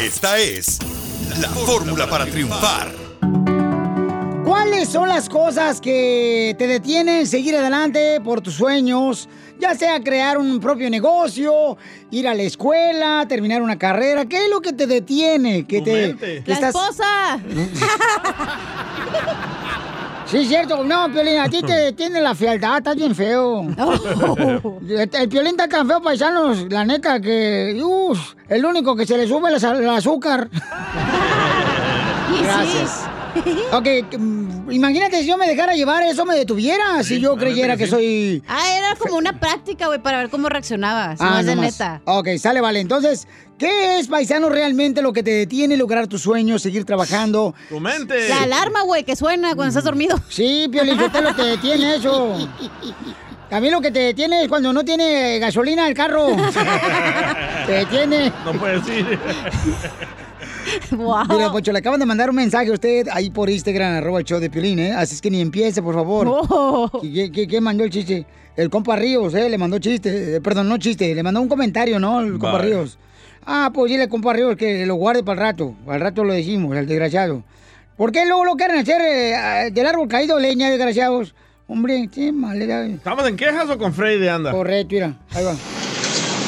Esta es la fórmula para triunfar. ¿Cuáles son las cosas que te detienen seguir adelante por tus sueños? Ya sea crear un propio negocio, ir a la escuela, terminar una carrera. ¿Qué es lo que te detiene? Que te, que ¡La estás- esposa! Sí, cierto. No, Piolín, a ti te detiene la fealdad, estás bien feo. El, el Piolín está tan feo, paisanos, la neta, que... Uf, el único que se le sube es el azúcar. Gracias. Ok, mm, imagínate si yo me dejara llevar, eso me detuviera, si yo creyera que soy... Ah, era como una práctica, güey, para ver cómo reaccionabas. no Ah, es de neta. Ok, sale, vale. Entonces, ¿qué es, paisano, realmente lo que te detiene lograr tus sueños, seguir trabajando? Tu mente. La alarma, güey, que suena cuando estás dormido. Sí, Piolín, ¿qué lo que te detiene eso? A mí lo que te detiene es cuando no tiene gasolina el carro. te detiene. No puedes ir. Mira, Pocho, le acaban de mandar un mensaje a usted ahí por Instagram, arroba el show de Piolín, ¿eh? Así es que ni empiece, por favor. ¿Y ¿Qué, qué- qué mandó el chiste? El compa Ríos, ¿eh? Le mandó chiste. eh, Perdón, no chiste, le mandó un comentario, ¿no? El compa. Ríos. Ah, pues dile, compa Ríos, que lo guarde para el rato. Al rato lo decimos, el desgraciado. ¿Por qué luego lo quieren hacer eh, ah, del árbol caído leña, desgraciados? Hombre, qué malera. ¿Estamos en quejas o con Freddy de anda? Correcto, mira, ahí va.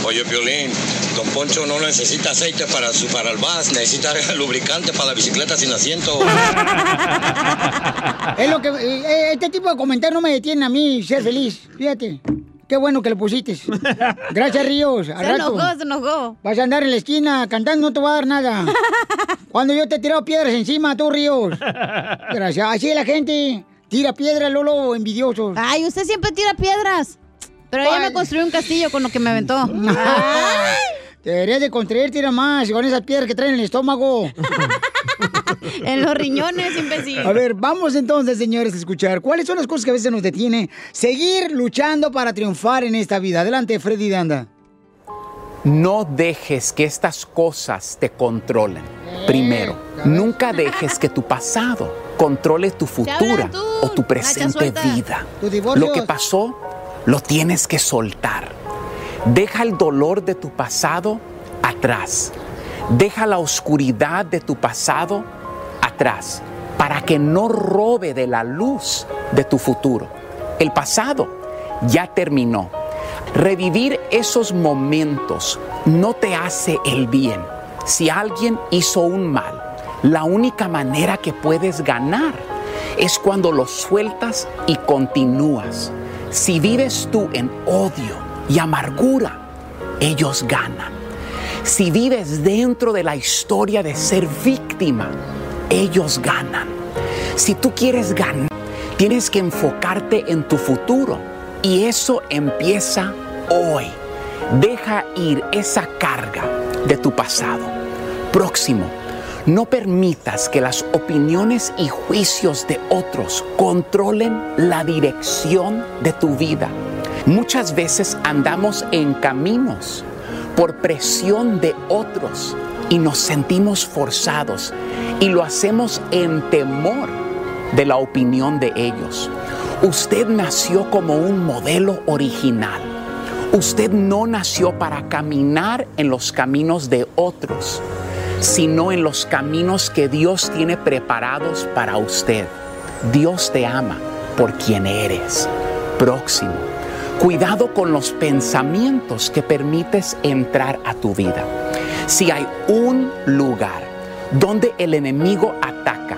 Oye, Violín, Don Poncho no necesita aceite para, su, para el bus, necesita lubricante para la bicicleta sin asiento. Es lo que. eh, este tipo de comentarios no me detiene a mí ser feliz. Fíjate. Qué bueno que lo pusiste. Gracias, Ríos. Al Se rato. enojó, se enojó. Vas a andar en la esquina cantando, no te va a dar nada. Cuando yo te he tirado piedras encima, tú, Ríos. Gracias. Así es la gente. Tira piedras, Lolo, envidiosos. Ay, usted siempre tira piedras. Pero ella me construyó un castillo con lo que me aventó. Deberías de construir, tira más, con esas piedras que traen en el estómago. en los riñones, imbécil. A ver, vamos entonces, señores, a escuchar. ¿Cuáles son las cosas que a veces nos detienen? Seguir luchando para triunfar en esta vida. Adelante, Freddy Danda. No dejes que estas cosas te controlen. Primero, nunca dejes que tu pasado controle tu futura o tu presente vida. Lo que pasó, lo tienes que soltar. Deja el dolor de tu pasado atrás. Deja la oscuridad de tu pasado atrás para que no robe de la luz de tu futuro. El pasado ya terminó. Revivir esos momentos no te hace el bien. Si alguien hizo un mal, la única manera que puedes ganar es cuando lo sueltas y continúas. Si vives tú en odio y amargura, ellos ganan. Si vives dentro de la historia de ser víctima, ellos ganan. Si tú quieres ganar, tienes que enfocarte en tu futuro y eso empieza hoy. Deja ir esa carga de tu pasado. Próximo, no permitas que las opiniones y juicios de otros controlen la dirección de tu vida. Muchas veces andamos en caminos por presión de otros y nos sentimos forzados y lo hacemos en temor de la opinión de ellos. Usted nació como un modelo original. Usted no nació para caminar en los caminos de otros, sino en los caminos que Dios tiene preparados para usted. Dios te ama por quien eres. Próximo. Cuidado con los pensamientos que permites entrar a tu vida. Si hay un lugar donde el enemigo ataca,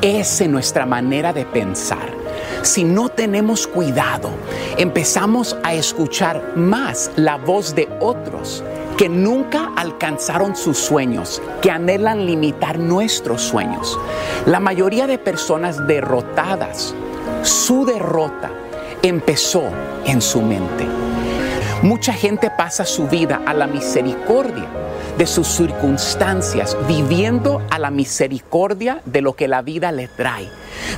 es en nuestra manera de pensar. Si no tenemos cuidado, empezamos a escuchar más la voz de otros que nunca alcanzaron sus sueños, que anhelan limitar nuestros sueños. La mayoría de personas derrotadas, su derrota empezó en su mente. Mucha gente pasa su vida a la misericordia de sus circunstancias, viviendo a la misericordia de lo que la vida le trae,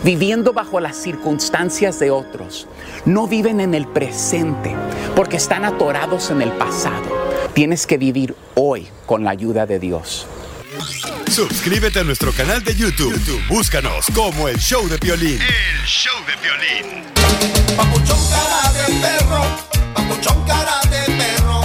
viviendo bajo las circunstancias de otros. No viven en el presente porque están atorados en el pasado. Tienes que vivir hoy con la ayuda de Dios. Suscríbete a nuestro canal de YouTube. YouTube, Búscanos como el show de Piolín. El show de violín. Papuchón cara de perro, papuchón cara de perro,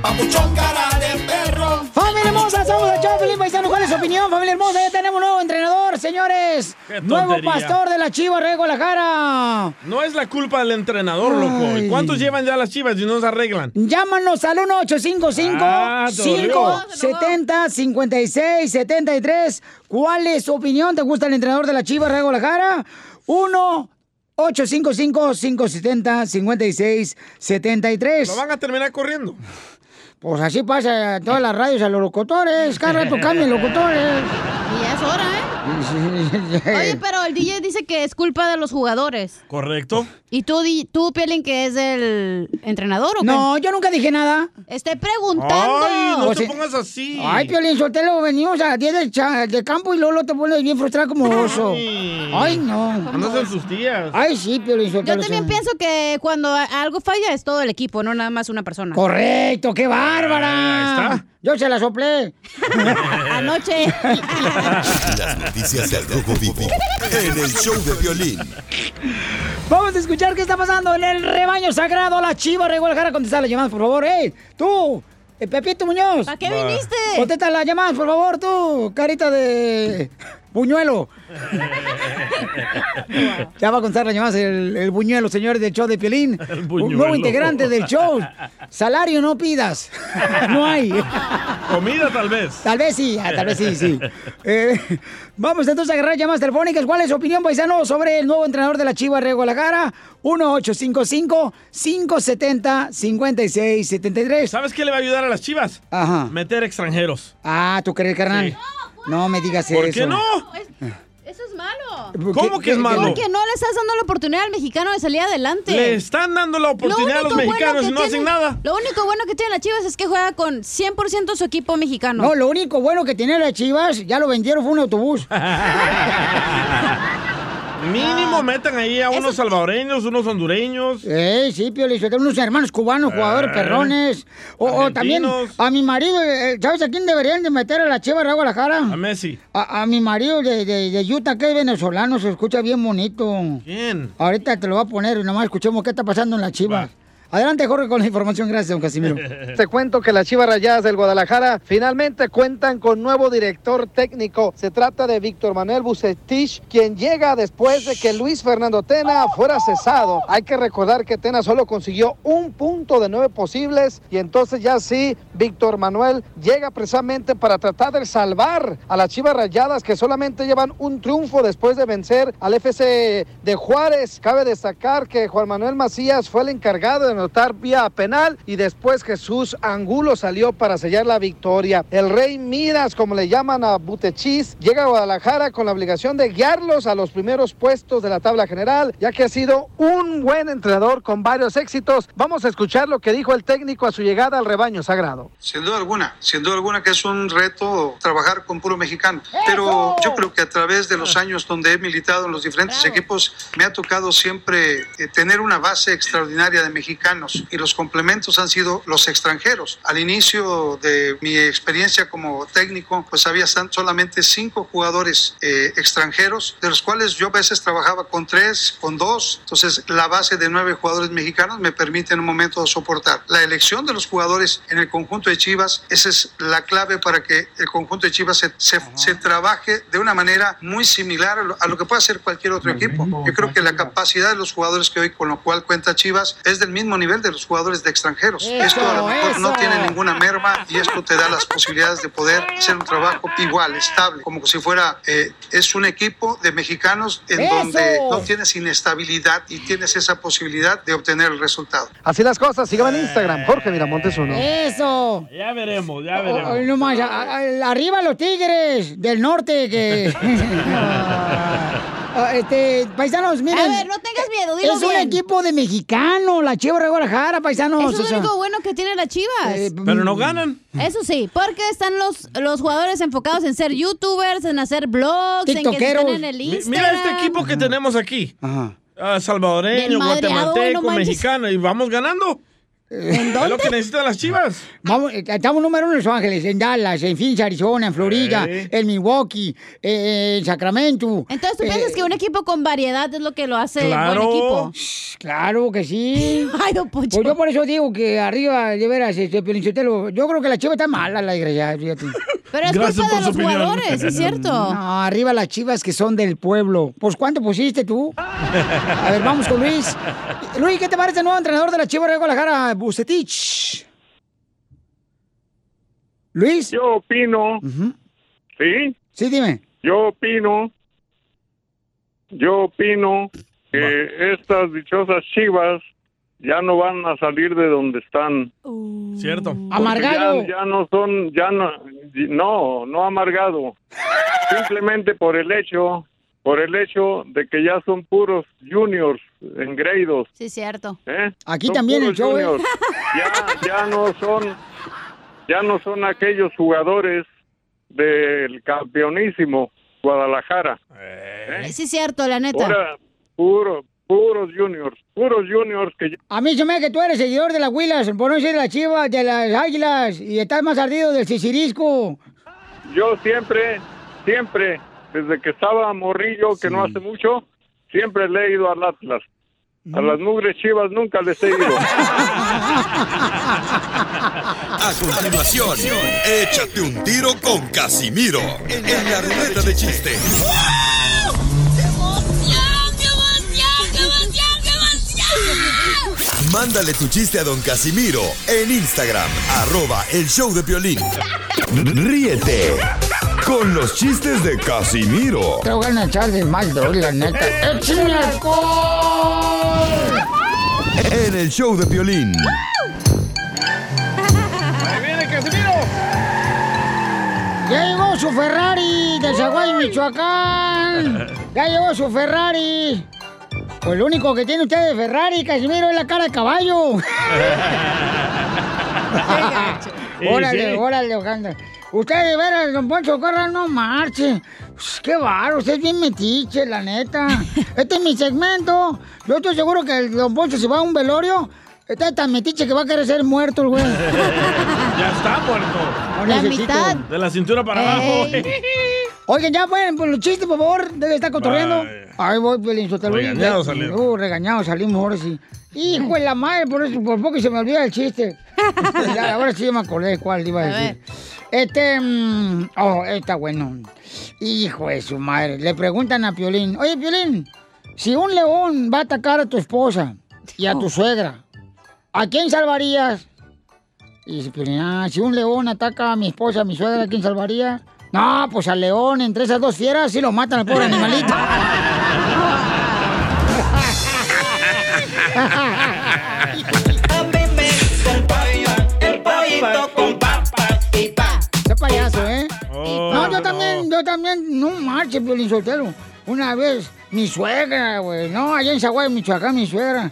papuchón cara de perro. ¡Familia hermosa! Somos el show de Piolín, paisanos. Tenemos familia hermosa, ya tenemos nuevo entrenador, señores. Qué Nuevo pastor de la Chiva de Guadalajara. No es la culpa del entrenador, loco. ¿Y cuántos llevan ya las chivas y no se arreglan? Llámanos al 1855 Ah, te dolió. 570 56 73. ¿Cuál es su opinión? ¿Te gusta el entrenador de la Chiva de Guadalajara? 1 855 570 56 73. Lo van a terminar corriendo. Pues así pasa en todas las radios a los locutores. Cada rato cambian locutores. Y es hora, ¿eh? Oye, pero el DJ dice que es culpa de los jugadores. ¿Correcto? ¿Y tú, di- tú Piolín, que es el entrenador o qué? No, yo nunca dije nada. Estoy preguntando. Ay, no O te sea- pongas así. Ay, Piolín Sotelo, venimos a las 10 del cha- campo y luego te pones bien frustrado como oso. Ay, no. Andas en tus tías. Ay, sí, Piolín Yo también sí. pienso que cuando a- algo falla es todo el equipo, no nada más una persona. Correcto, qué bárbara. Yo se la soplé. Anoche. Las noticias del Rojo Vivo en el show de violín. Vamos a escuchar qué está pasando en el rebaño sagrado. La chiva de Guadalajara. Contesta las llamadas, por favor. ¡Ey! ¡Tú! eh, Pepito Muñoz. ¿Para qué viniste? Contesta las llamadas, por favor, tú. Carita de buñuelo. Ya va a contestar las llamadas el, el buñuelo, señores del show de Piolín. Un buñuelo. nuevo integrante del show. Salario no pidas. No hay. Comida tal vez. Tal vez sí, ah, tal vez sí, sí. Eh, vamos entonces a agarrar llamadas telefónicas. ¿Cuál es su opinión, paisano, sobre el nuevo entrenador de la Chiva de Guadalajara? 1-855-570-5673. ¿Sabes qué le va a ayudar a las chivas? Ajá. Meter extranjeros. Ah, ¿tú crees, carnal? No me digas ¿Por eso. qué no? Eso es malo. ¿Cómo que es malo? Porque no le estás dando la oportunidad al mexicano de salir adelante. Le están dando la oportunidad a los Lo único bueno mexicanos y que no hacen tiene- nada. Lo único bueno que tiene la Chivas es que juega con 100% su equipo mexicano. No, lo único bueno que tiene las Chivas, ya lo vendieron, fue un autobús. Mínimo metan ahí a unos salvadoreños, unos hondureños. Eh, sí, Pio, unos hermanos cubanos, jugadores Eh, perrones. O, o también a mi marido, eh, ¿sabes a quién deberían de meter a la Chiva de Guadalajara? A Messi. A, a mi marido de, de, de Utah, que es venezolano, se escucha bien bonito. ¿Quién? Ahorita te lo voy a poner y nomás escuchemos qué está pasando en la Chiva. Adelante, Jorge, con la información. Gracias, don Casimiro. Te cuento que las Chivas Rayadas del Guadalajara finalmente cuentan con nuevo director técnico. Se trata de Víctor Manuel Bucetich, quien llega después de que Luis Fernando Tena fuera cesado. Hay que recordar que Tena solo consiguió un punto de nueve posibles y entonces ya sí, Víctor Manuel llega precisamente para tratar de salvar a las Chivas Rayadas que solamente llevan un triunfo después de vencer al FC de Juárez. Cabe destacar que Juan Manuel Macías fue el encargado de anotar vía penal y después Jesús Angulo salió para sellar la victoria. El Rey Midas, como le llaman a Butechis, llega a Guadalajara con la obligación de guiarlos a los primeros puestos de la tabla general, ya que ha sido un buen entrenador con varios éxitos. Vamos a escuchar lo que dijo el técnico a su llegada al rebaño sagrado. Sin duda alguna, sin duda alguna que es un reto trabajar con puro mexicano. Pero yo creo que a través de los años donde he militado en los diferentes equipos, me ha tocado siempre eh, tener una base extraordinaria de mexicanos y los complementos han sido los extranjeros. Al inicio de mi experiencia como técnico, pues había solamente cinco jugadores eh, extranjeros, de los cuales yo a veces trabajaba con tres, con dos. Entonces, la base de nueve jugadores mexicanos me permite en un momento soportar. La elección de los jugadores en el conjunto de Chivas, esa es la clave para que el conjunto de Chivas se, se- se trabaje de una manera muy similar a lo, a lo que puede hacer cualquier otro equipo. Yo creo que la capacidad de los jugadores que hoy con lo cual cuenta Chivas es del mismo nivel de los jugadores de extranjeros. Eso, esto a lo mejor no tiene ninguna merma y esto te da las posibilidades de poder hacer un trabajo igual, estable, como si fuera, eh, es un equipo de mexicanos en Eso. donde no tienes inestabilidad y tienes esa posibilidad de obtener el resultado. Así las cosas, síganme en Instagram, Jorge Miramontes uno. Eso. Ya veremos, ya Oh, veremos. no más, a- a- arriba los tigres del norte que... Ah, este, paisanos, miren. A ver, no tengas miedo, dilo Es un equipo de mexicano, la Chiva de Guadalajara, paisanos. Es lo único bueno que tiene las Chivas. Eh, Pero no ganan. Eso sí, porque están los, los jugadores enfocados en ser youtubers, en hacer blogs, en que están en el Instagram. Mira este equipo que tenemos aquí. Ah, salvadoreño, guatemalteco, mexicano. Y vamos ganando. ¿En Es lo que necesitan las chivas. Vamos, eh, estamos número uno en Los Ángeles, en Dallas, en Phoenix, Arizona, en Florida, Eh. en Milwaukee, eh, en Sacramento. Entonces, ¿tú Eh, piensas que un equipo con variedad es lo que lo hace Claro. buen equipo? Claro que sí. Ay, don Poncho. Pues yo por eso digo que arriba, de veras, este, yo creo que la chiva está mala, la desgraciada, fíjate. Pero es Gracias culpa por de su los opinión. jugadores, es cierto. No, arriba las chivas que son del pueblo. Pues, ¿cuánto pusiste tú? A ver, vamos con Luis. Luis, ¿qué te parece el nuevo entrenador de la Chivas de Guadalajara, Bucetich? Luis. Yo opino. ¿Sí? Sí, dime. Yo opino. Yo opino que estas dichosas chivas ya no van a salir de donde están. Cierto. Amargado. Ya, ya no son, ya no, no, no amargado. Simplemente por el hecho, por el hecho de que ya son puros juniors engreídos. Sí, cierto. ¿eh? Aquí Son también el show, ¿eh? juniors. Ya, ya no son, ya no son aquellos jugadores del campeonísimo Guadalajara. ¿eh? Sí, es cierto, la neta. Ahora, puro, puros juniors, puros juniors que A mí se me hace que tú eres seguidor de las Huilas, por no decir de las Chivas, de las Águilas, y estás más ardido del Sicirisco. yo siempre, siempre, desde que estaba morrillo, que no hace mucho, siempre le he ido al Atlas. A las mugres chivas nunca les he ido. A continuación, échate un tiro con Casimiro en la ruleta de chiste. Mándale tu chiste a don Casimiro en Instagram, arroba el show de violín. Ríete con los chistes de Casimiro Te voy a echar de mal, droga, la neta. En el show de violín. ¡Ahí viene Casimiro! Ya llegó su Ferrari de Zaguay, Michoacán. Ya llegó su Ferrari. Pues lo único que tiene usted de Ferrari, Casimiro, es la cara de caballo. Órale, sí. órale, Ojanda. Usted de veras, don Poncho Corra, no marche. Pues, Qué baro, usted es bien metiche, la neta. Este es mi segmento. Yo estoy seguro que el don Poncho se va a un velorio. Está tan metiche que va a querer ser muerto el güey. Ya está muerto. No La mitad. De la cintura para abajo. Oigan, ya pueden, por los chistes, por favor. Debe estar cotorreando. Ahí voy, Pelín Sotelo. Regañado salimos. Uh, regañado salimos ahora sí. Hijo de la madre, por eso, por poco se me olvida el chiste. Ya, ahora sí me acordé de cuál iba a A decir. Este, mm, oh, está bueno. Hijo de su madre. Le preguntan a Piolín, oye, Piolín, si un león va a atacar a tu esposa y a tu suegra, ¿a quién salvarías? Y dice Piolín, ah, si un león ataca a mi esposa, a mi suegra, ¿a quién salvaría? No, pues al león, entre esas dos fieras, sí lo matan al pobre animalito. ¿eh? no, yo también, yo también, no marche, Piolín Sotelo. Una vez, mi suegra, güey, no, allá en Zaguay, Michoacán, mi suegra.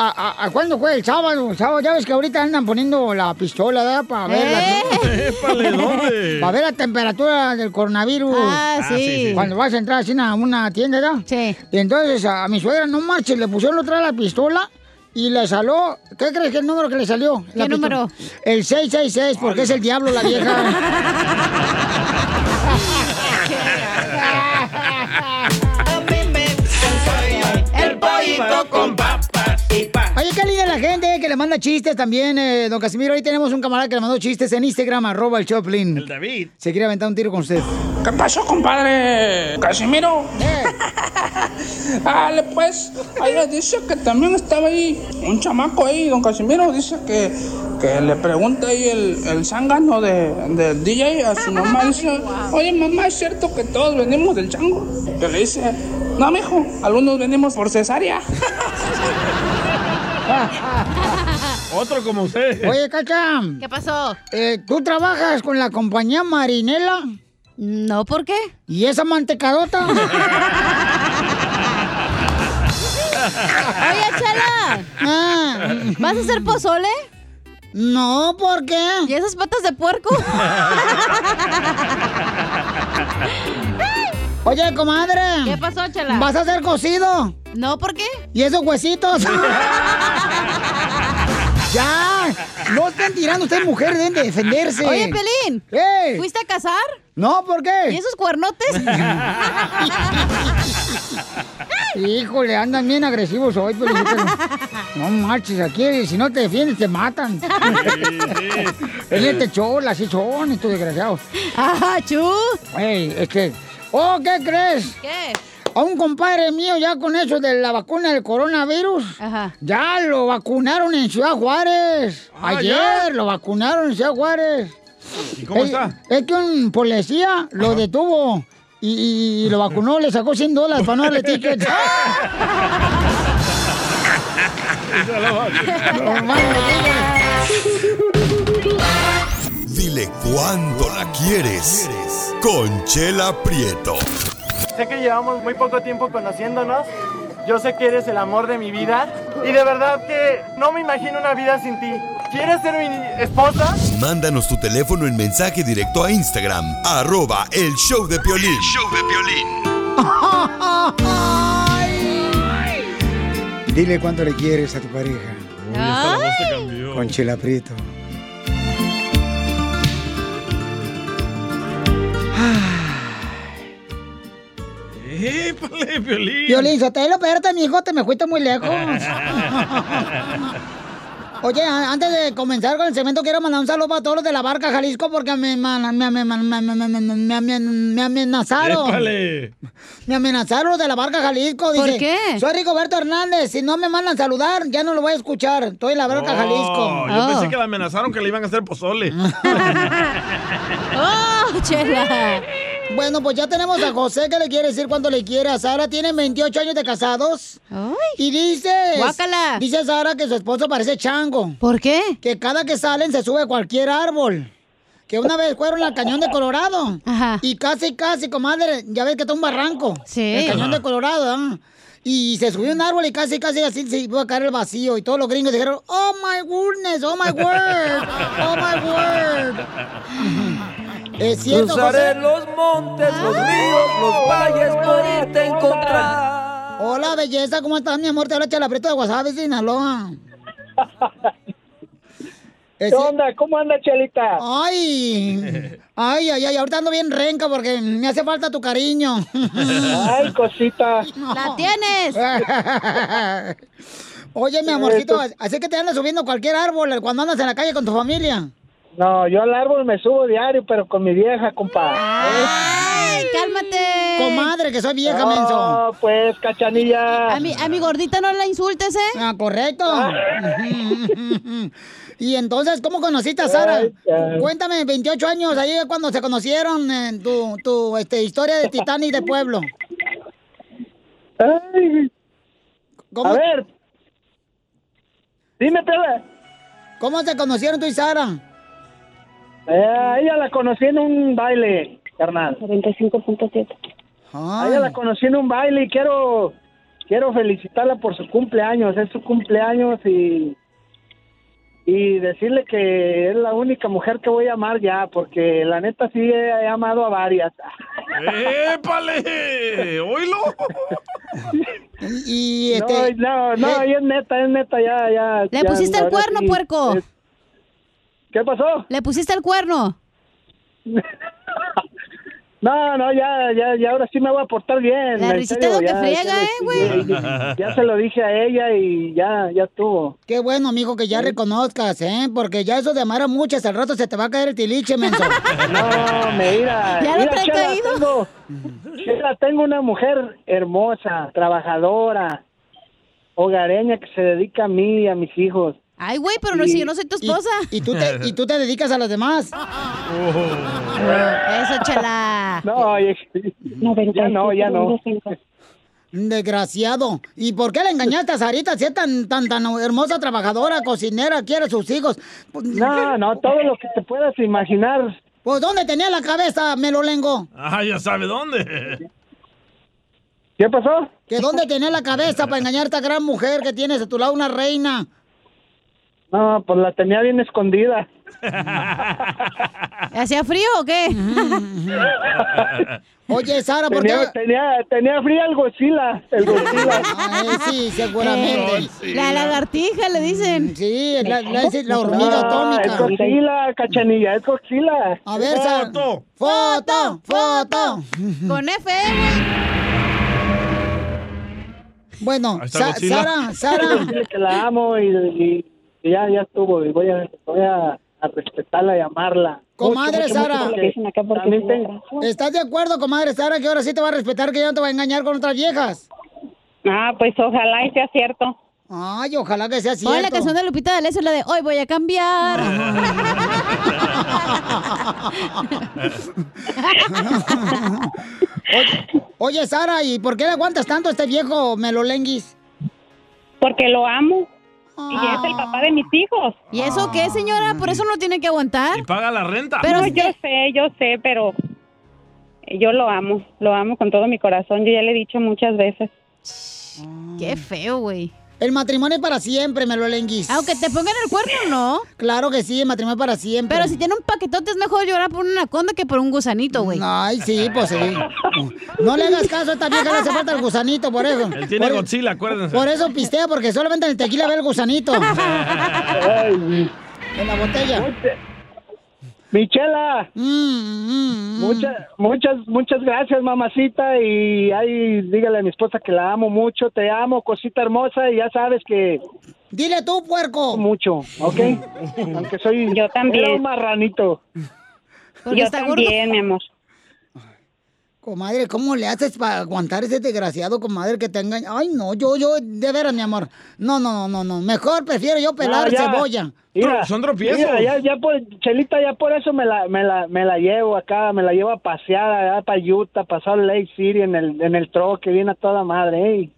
¿A, a, a cuándo fue? El sábado, el sábado. Ya ves que ahorita andan poniendo la pistola, ¿verdad? Para ver ¿Eh? ¿dónde? Para ver la temperatura del coronavirus. Ah, sí. Ah, sí, sí. Cuando vas a entrar así a una tienda, ¿verdad? Sí. Y entonces a, a mi suegra, no marches, le pusieron otra vez la pistola y le salió... ¿Qué crees que el número que le salió? La ¿Qué pistola? número? El 666, porque es el diablo la vieja. Con papas y pa. Oye, qué linda la gente eh, que le manda chistes también, eh, don Casimiro. Ahí tenemos un camarada que le mandó chistes en Instagram, arroba el Choplin. El David. Se quiere aventar un tiro con usted. ¿Qué pasó, compadre? Casimiro. Dale, pues. Ahí le dice que también estaba ahí un chamaco ahí, don Casimiro. Dice que, que le pregunta ahí el, el zángano de, del DJ a su mamá. Dice, oye, mamá, ¿es cierto que todos venimos del chango? Que le dice, no, mijo, algunos venimos por cesárea. Otro como usted. Oye, Cacha. ¿Qué pasó? Eh, ¿Tú trabajas con la compañía Marinela? No, ¿por qué? ¿Y esa mantecadota? Oye, Chala. Ah. ¿Vas a hacer pozole? No, ¿por qué? ¿Y esas patas de puerco? Oye, comadre. ¿Qué pasó, Chala? ¿Vas a hacer cocido? No, ¿por qué? ¿Y esos huesitos? ¡Ya! No están tirando ustedes mujeres, deben de defenderse. Oye, Pelín. ¿Qué? ¿Fuiste a cazar? No, ¿por qué? ¿Y esos cuernotes? Híjole, andan bien agresivos hoy, pero no marches aquí, si no te defiendes te matan. en este show, así son estos desgraciados. ¡Ah, chu! Ey, este, oh, ¿qué crees? ¿Qué? A un compadre mío ya con eso de la vacuna del coronavirus, ya lo vacunaron en Ciudad Juárez. Ah, Ayer ¿ya? lo vacunaron en Ciudad Juárez. ¿Y cómo Es- está? Es que un policía lo detuvo y, y lo vacunó, le sacó 100 dólares para no darle ticket. Dile cuándo la quieres. Conchela Prieto. Sé que llevamos muy poco tiempo conociéndonos. Yo sé que eres el amor de mi vida. Y de verdad que no me imagino una vida sin ti. ¿Quieres ser mi esposa? Mándanos tu teléfono en mensaje directo a Instagram, arroba el show de Piolín. Dile cuánto le quieres a tu pareja. hasta la voz te cambió. Conchela Prieto. ¡Épale, Piolín! Violín, Sotelo, espérate, mi hijo, te me fuiste muy lejos. Oye, antes de comenzar con el segmento, quiero mandar un saludo para todos los de la barca Jalisco porque me, me, me, me, me, me, me, me, me amen- me amenazaron. ¡Épale! Me amenazaron los de la barca Jalisco. ¿Por Dice, qué? Soy Rigoberto Hernández. Si no me mandan saludar, ya no lo voy a escuchar. Estoy en la barca Jalisco. Oh, Yo pensé que la amenazaron que le iban a hacer pozole. ¡Oh, chela! Bueno, pues ya tenemos a José que le quiere decir cuánto le quiere a Sara. Tienen 28 años de casados. Y dice... Guácala. Dice Sara que su esposo parece chango. ¿Por qué? Que cada que salen se sube a cualquier árbol. Que una vez fueron al cañón de Colorado. Y casi, casi, comadre, ya ves que está un barranco. Sí. El cañón de Ajá. Colorado, ¿ah? Y se subió un árbol y casi, casi así se iba a caer el vacío. Y todos los gringos dijeron, oh my goodness, oh my word, oh my word. ¿Es cierto, Cruzaré José? los montes, los ríos, los valles irte a encontrar. Hola, belleza, ¿cómo estás, mi amor? Te habla Chela Prieto de Guasave, Sinaloa. ¿Qué onda? ¿Cómo anda, Chelita? Ay, ay, ay, ay, ahorita ando bien renca porque me hace falta tu cariño. Ay, cosita. ¡La tienes! Oye, mi amorcito, así que te andas subiendo cualquier árbol cuando andas en la calle con tu familia. No, yo al árbol me subo diario, pero con mi vieja, compa. ¡Ay, cálmate! Comadre, que soy vieja, No, menso. pues, cachanilla. A mi, a mi gordita no la insultes, ¿eh? Ah, correcto. y entonces, ¿cómo conociste a Sara? Ay. Cuéntame, 28 años, ahí es cuando se conocieron, en tu, tu este, historia de Titanic de pueblo. Ay. ¿Cómo? A ver. Dime, Pela. ¿Cómo se conocieron tú y Sara? Eh, ella la conocí en un baile, carnal. 45.7. A ella la conocí en un baile y quiero quiero felicitarla por su cumpleaños. Es su cumpleaños y y decirle que es la única mujer que voy a amar ya, porque la neta sí he, he amado a varias. ¡Épale! ¡Oílo! Y este... No, no, no, y es neta, es neta, ya, ya. ¿Le ya, pusiste el cuerno, sí. puerco? Es- ¿Qué pasó? ¿Le pusiste el cuerno? No, no, ya, ya, ya, ahora sí me voy a portar bien. La risita lo que ya, friega, ya, ¿eh, güey? Ya, ya se lo dije a ella y ya, ya estuvo. Qué bueno, amigo, que ya reconozcas, ¿eh? Porque ya eso de amar a muchas, al rato se te va a caer el tiliche, menso. No, mira, ¿Ya no mira, trae Chela, caído? Tengo, Chela, tengo una mujer hermosa, trabajadora, hogareña que se dedica a mí y a mis hijos. Ay, güey, pero no, Y- si yo no soy tu esposa. Y, tú te, y tú te dedicas a los demás. Eso, chala. No, oye, ya no, ya no. Desgraciado. ¿Y por qué le engañaste a Sarita si es tan, tan, tan hermosa trabajadora, cocinera, quiere a sus hijos? No, no, todo lo que te puedas imaginar. Pues, ¿dónde tenía la cabeza, Melolengo? Ah, ya sabe dónde. ¿Qué pasó? ¿Que dónde tenía la cabeza para engañar a esta gran mujer que tienes a tu lado, una reina? No, pues la tenía bien escondida. ¿Hacía frío o qué? Oye, Sara, ¿por qué? Tenía, tenía, frío el Godzilla, el Godzilla. Ay, sí, seguramente. La lagartija, le dicen. Sí, la, la, la hormiga No, atómica. Es Godzilla, cachanilla, es Godzilla. A ver, Sara. Foto. Foto, foto. Con F. Bueno, Sa- Godzilla. Sara, Sara. Que la amo y ya, ya estuvo. Y voy a, voy a, a respetarla y amarla. Comadre Mucho, mucho, Sara, mucho, ¿estás de acuerdo, comadre Sara, que ahora sí te va a respetar, que ya no te va a engañar con otras viejas? Ah, pues ojalá y sea cierto. Ay, ojalá que sea cierto. Oye, la canción de Lupita D'Alessio es la de Hoy voy a cambiar. Oye, oye, Sara, ¿y por qué le aguantas tanto a este viejo melolenguis? Porque lo amo. Y es el papá de mis hijos. ¿Y eso qué, señora? Por eso no tiene que aguantar. Y paga la renta. Pero yo sé, yo sé, pero yo lo amo, lo amo con todo mi corazón. Yo ya le he dicho muchas veces. Qué feo, güey. El matrimonio es para siempre, melolenguis. Aunque te pongan el cuerno, ¿no? Claro que sí, el matrimonio es para siempre. Pero si tiene un paquetote es mejor llorar por una anaconda que por un gusanito, güey. Ay, sí, pues sí. No le hagas caso a esta vieja, le hace falta el gusanito, por eso. Él tiene por, Godzilla, acuérdense. por eso pistea, porque solamente en el tequila ve el gusanito. en la botella. Michela, Mm, muchas, muchas, muchas gracias, mamacita. Y ahí dígale a mi esposa que la amo mucho, te amo, cosita hermosa. Y ya sabes que. Dile tú, puerco. Mucho, ¿ok? Aunque soy. Yo también. era un marranito. Yo también, mi amor. Comadre, ¿cómo le haces para aguantar ese desgraciado, comadre, que te engaña? Ay, no, yo, yo, de veras, mi amor. No, no, no, no, no. Mejor prefiero yo pelar No, ya. cebolla. Mira, Son tropiezos. mira, ya, ya por, Chelita, ya por eso me la, me la, me la llevo acá, me la llevo a pasear allá para Utah, para Salt Lake City en el, en el troque, viene a toda madre, ¿eh?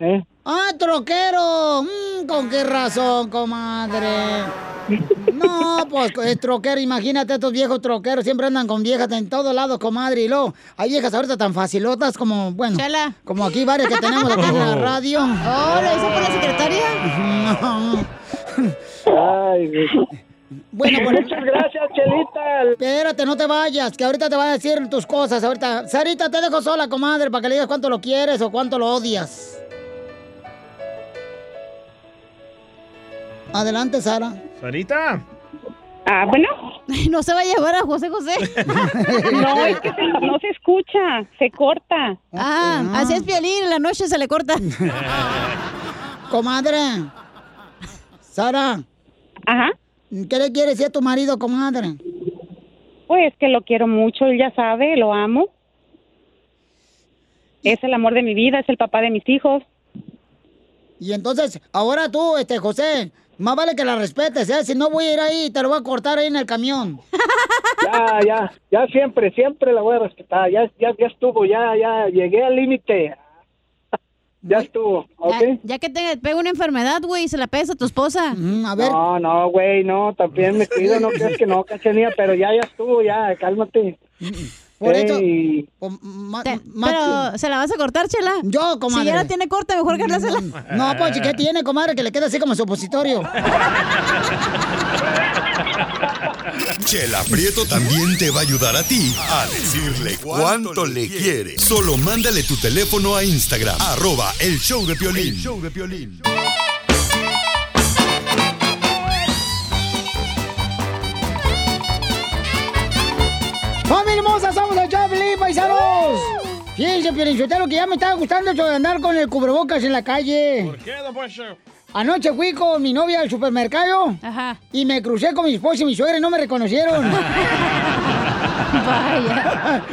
¿Eh? Ah, troquero. Mm, ¿Con qué razón, comadre? No, pues es troquero. Imagínate estos viejos troqueros. Siempre andan con viejas en todos lados, comadre. Y luego, hay viejas ahorita tan facilotas como, bueno, como aquí varias que tenemos aquí en la radio. Oh, ¿lo hizo por la secretaria? No. Ay, Bueno, pues, Muchas gracias, Chelita. Espérate, no te vayas, que ahorita te va a decir tus cosas. Ahorita, Sarita, te dejo sola, comadre, para que le digas cuánto lo quieres o cuánto lo odias. Adelante, Sara. Sarita. Ah, bueno. No se va a llevar a José José. No, es que se- no se escucha, se corta. Ah, así es Piolín, en la noche se le corta. Comadre. Sara. Ajá. ¿Qué le quieres decir a tu marido, comadre? Pues que lo quiero mucho, él ya sabe, lo amo. Es el amor de mi vida, es el papá de mis hijos. Y entonces, ahora tú, este, José, más vale que la respetes, ¿eh? Si no voy a ir ahí, te lo voy a cortar ahí en el camión. Ya, ya, ya siempre, siempre la voy a respetar. Ya, ya, ya estuvo, ya, ya llegué al límite. Ya estuvo, ¿ok? Ya, ya que te pega una enfermedad, güey, y se la pegas a tu esposa. a No, no, güey, no, también me cuido, no crees que no, cachanilla, pero ya, ya estuvo, ya, cálmate. Por eso- Ey, Te- pero, ¿se la vas a cortar, Chela? Yo, comadre. Si ya la tiene corta, mejor que la No, pues, ¿qué tiene, comadre? Que le queda así como supositorio. Chela Prieto también te va a ayudar a ti a decirle cuánto le quiere. Solo mándale tu teléfono a Instagram, arroba el show de Piolín. El show de Piolín. Hermosa! ¡Somos el Choplin, paisanos! Fíjense, Piolinsotelo, que ya me estaba gustando eso de andar con el cubrebocas en la calle. ¿Por qué, don Poncho? Anoche fui con mi novia al supermercado y me crucé con mi esposa y mi suegra y no me reconocieron. Vaya.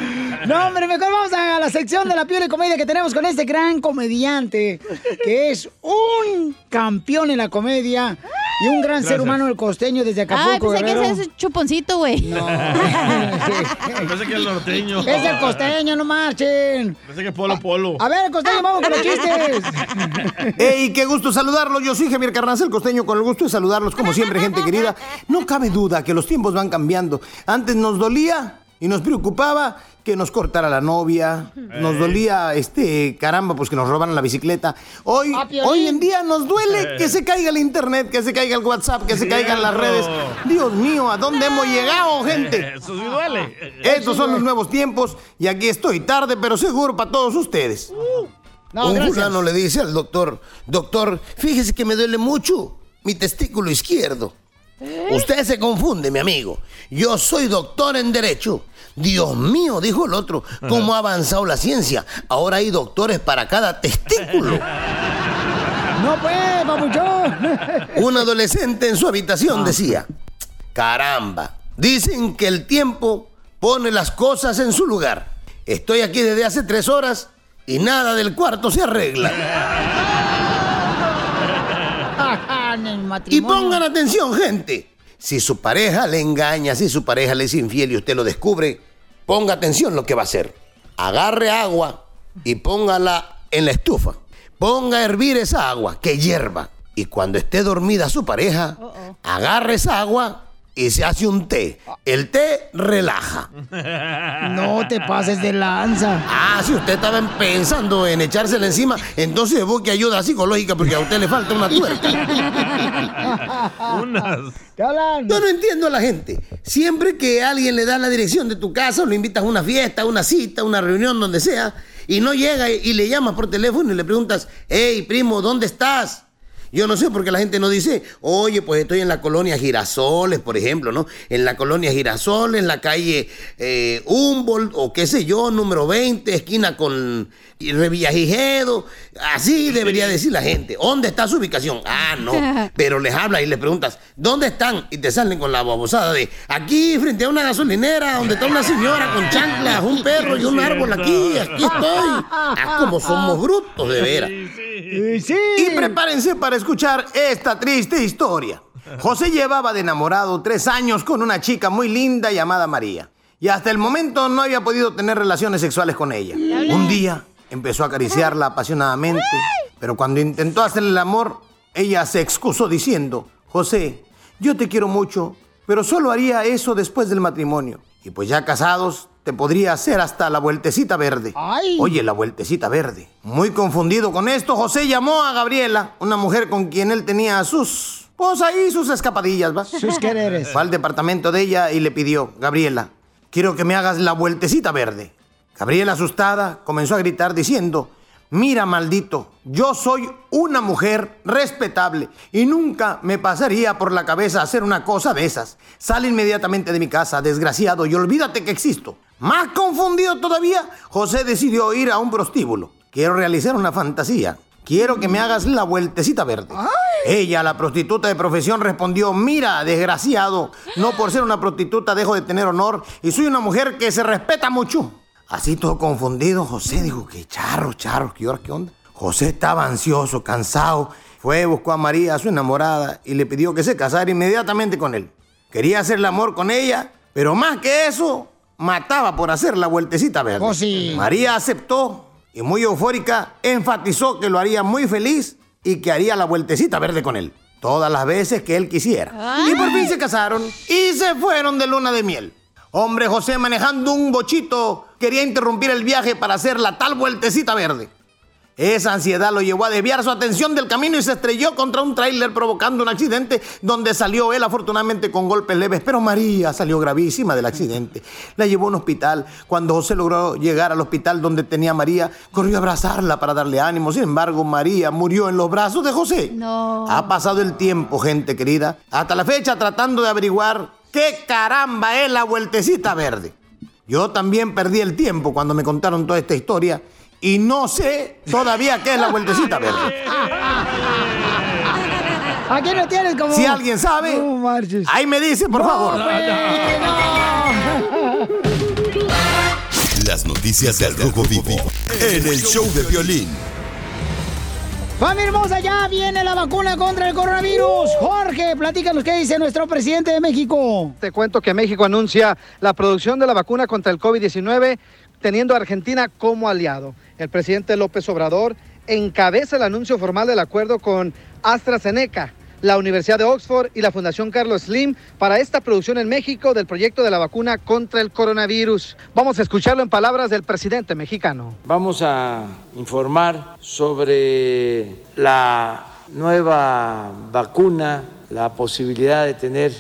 No, hombre, mejor vamos a la sección de la piel y comedia que tenemos con este gran comediante, que es un campeón en la comedia y un gran ser humano el costeño desde Ay, Acapulco, pensé que Guerrero. ese es chuponcito, güey. No. Pensé que el norteño. Es el costeño, no marchen. Pensé que Polo Polo. A ver, costeño, vamos con los chistes. ¡Ey, qué gusto saludarlos! Yo soy Javier Carranza, el costeño, con el gusto de saludarlos como siempre, gente querida. No cabe duda que los tiempos van cambiando. Antes nos dolía y nos preocupaba que nos cortara la novia, nos dolía, este, caramba, pues que nos robaran la bicicleta. Hoy, Ah, hoy en día nos duele que se caiga el internet, que se caiga el WhatsApp, que se caigan las redes. Dios mío, ¿a dónde hemos llegado, gente? Eso sí duele. Estos son los nuevos tiempos y aquí estoy tarde, pero seguro para todos ustedes. No, Un fulano le dice al doctor, doctor, fíjese que me duele mucho mi testículo izquierdo. Usted se confunde, mi amigo. Yo soy doctor en derecho. Dios mío, dijo el otro, ¿cómo ha avanzado la ciencia? Ahora hay doctores para cada testículo. No pues, papuchón. Un adolescente en su habitación decía, caramba, dicen que el tiempo pone las cosas en su lugar. Estoy aquí desde hace tres horas y nada del cuarto se arregla. En el Y pongan atención, gente. Si su pareja le engaña, si su pareja le es infiel y usted lo descubre, ponga atención lo que va a hacer. Agarre agua y póngala en la estufa. Ponga a hervir esa agua, que hierva. Y cuando esté dormida su pareja, agarre esa agua y se hace un té. El té relaja. No te pases de lanza. Ah, si usted estaba pensando en echársela encima, entonces busque ayuda psicológica porque a usted le falta una tuerca. Yo no entiendo a la gente. Siempre que alguien le da la dirección de tu casa, o lo invitas a una fiesta, a una cita, a una reunión, donde sea, y no llega y, y le llamas por teléfono y le preguntas, hey, primo, ¿dónde estás? Yo no sé por qué la gente no dice, oye, pues estoy en la colonia Girasoles, por ejemplo, ¿no? En la colonia Girasoles, en la calle eh, Humboldt, o qué sé yo, número 20, esquina con Revillagigedo. Así debería decir la gente. ¿Dónde está su ubicación? Ah, no. Pero les hablas y les preguntas, ¿dónde están? Y te salen con la babosada de, aquí frente a una gasolinera, donde está una señora con chanclas, un perro y un árbol aquí, aquí estoy. Ah, como somos brutos, de veras. Y prepárense para escuchar esta triste historia. José llevaba de enamorado tres años con una chica muy linda llamada María. Y hasta el momento no había podido tener relaciones sexuales con ella. Un día empezó a acariciarla apasionadamente, pero cuando intentó hacerle el amor, ella se excusó diciendo, José, yo te quiero mucho, pero solo haría eso después del matrimonio. Y pues ya casados, te podría hacer hasta la vueltecita verde. Oye, la vueltecita verde. Muy confundido con esto, José llamó a Gabriela, una mujer con quien él tenía sus... Pues ahí sus escapadillas, ¿va? Sus quereres. Fue al departamento de ella y le pidió, Gabriela, quiero que me hagas la vueltecita verde. Gabriela, asustada, comenzó a gritar diciendo, mira, maldito, yo soy una mujer respetable y nunca me pasaría por la cabeza hacer una cosa de esas. Sal inmediatamente de mi casa, desgraciado, y olvídate que existo. Más confundido todavía, José decidió ir a un prostíbulo. Quiero realizar una fantasía. Quiero que me hagas la vueltecita verde. Ella, la prostituta de profesión, respondió, mira, desgraciado, no por ser una prostituta dejo de tener honor y soy una mujer que se respeta mucho. Así todo confundido, José dijo, qué charro, charro, ¿qué hora, qué onda? José estaba ansioso, cansado, fue, buscó a María, su enamorada, y le pidió que se casara inmediatamente con él. Quería hacer el amor con ella, pero más que eso, mataba por hacer la vueltecita verde. María aceptó y muy eufórica enfatizó que lo haría muy feliz y que haría la vueltecita verde con él. Todas las veces que él quisiera. Y por fin se casaron y se fueron de luna de miel. Hombre José manejando un bochito quería interrumpir el viaje para hacer la tal vueltecita verde. Esa ansiedad lo llevó a desviar su atención del camino y se estrelló contra un tráiler provocando un accidente donde salió él afortunadamente con golpes leves, pero María salió gravísima del accidente. La llevó a un hospital. Cuando José logró llegar al hospital donde tenía a María, corrió a abrazarla para darle ánimo. Sin embargo, María murió en los brazos de José. No. Ha pasado el tiempo, gente querida, hasta la fecha tratando de averiguar qué caramba es la vueltecita verde. Yo también perdí el tiempo cuando me contaron toda esta historia y no sé todavía qué es la vueltecita verde. Aquí no tienes como. Si alguien sabe, ahí me dice, por No, favor. Las noticias del Rojo Vivo en el show de violín. Familia hermosa, ya viene la vacuna contra el coronavirus. Jorge, platícanos qué dice nuestro presidente de México. Te cuento que México anuncia la producción de la vacuna contra el COVID-19 teniendo a Argentina como aliado. El presidente López Obrador encabeza el anuncio formal del acuerdo con AstraZeneca, la Universidad de Oxford y la Fundación Carlos Slim para esta producción en México del proyecto de la vacuna contra el coronavirus. Vamos a escucharlo en palabras del presidente mexicano. Vamos a informar sobre la nueva vacuna, la posibilidad de tener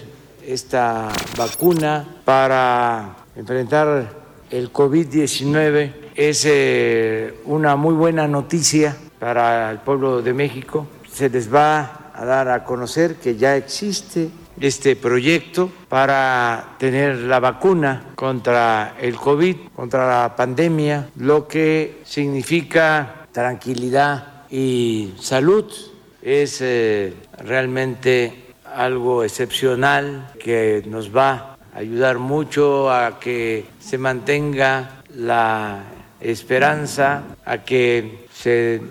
esta vacuna para enfrentar el COVID-19. Es eh, una muy buena noticia para el pueblo de México. Se les va a dar a conocer que ya existe este proyecto para tener la vacuna contra el COVID, contra la pandemia, lo que significa tranquilidad y salud. Es eh, realmente algo excepcional que nos va a ayudar mucho a que se mantenga la esperanza, a que se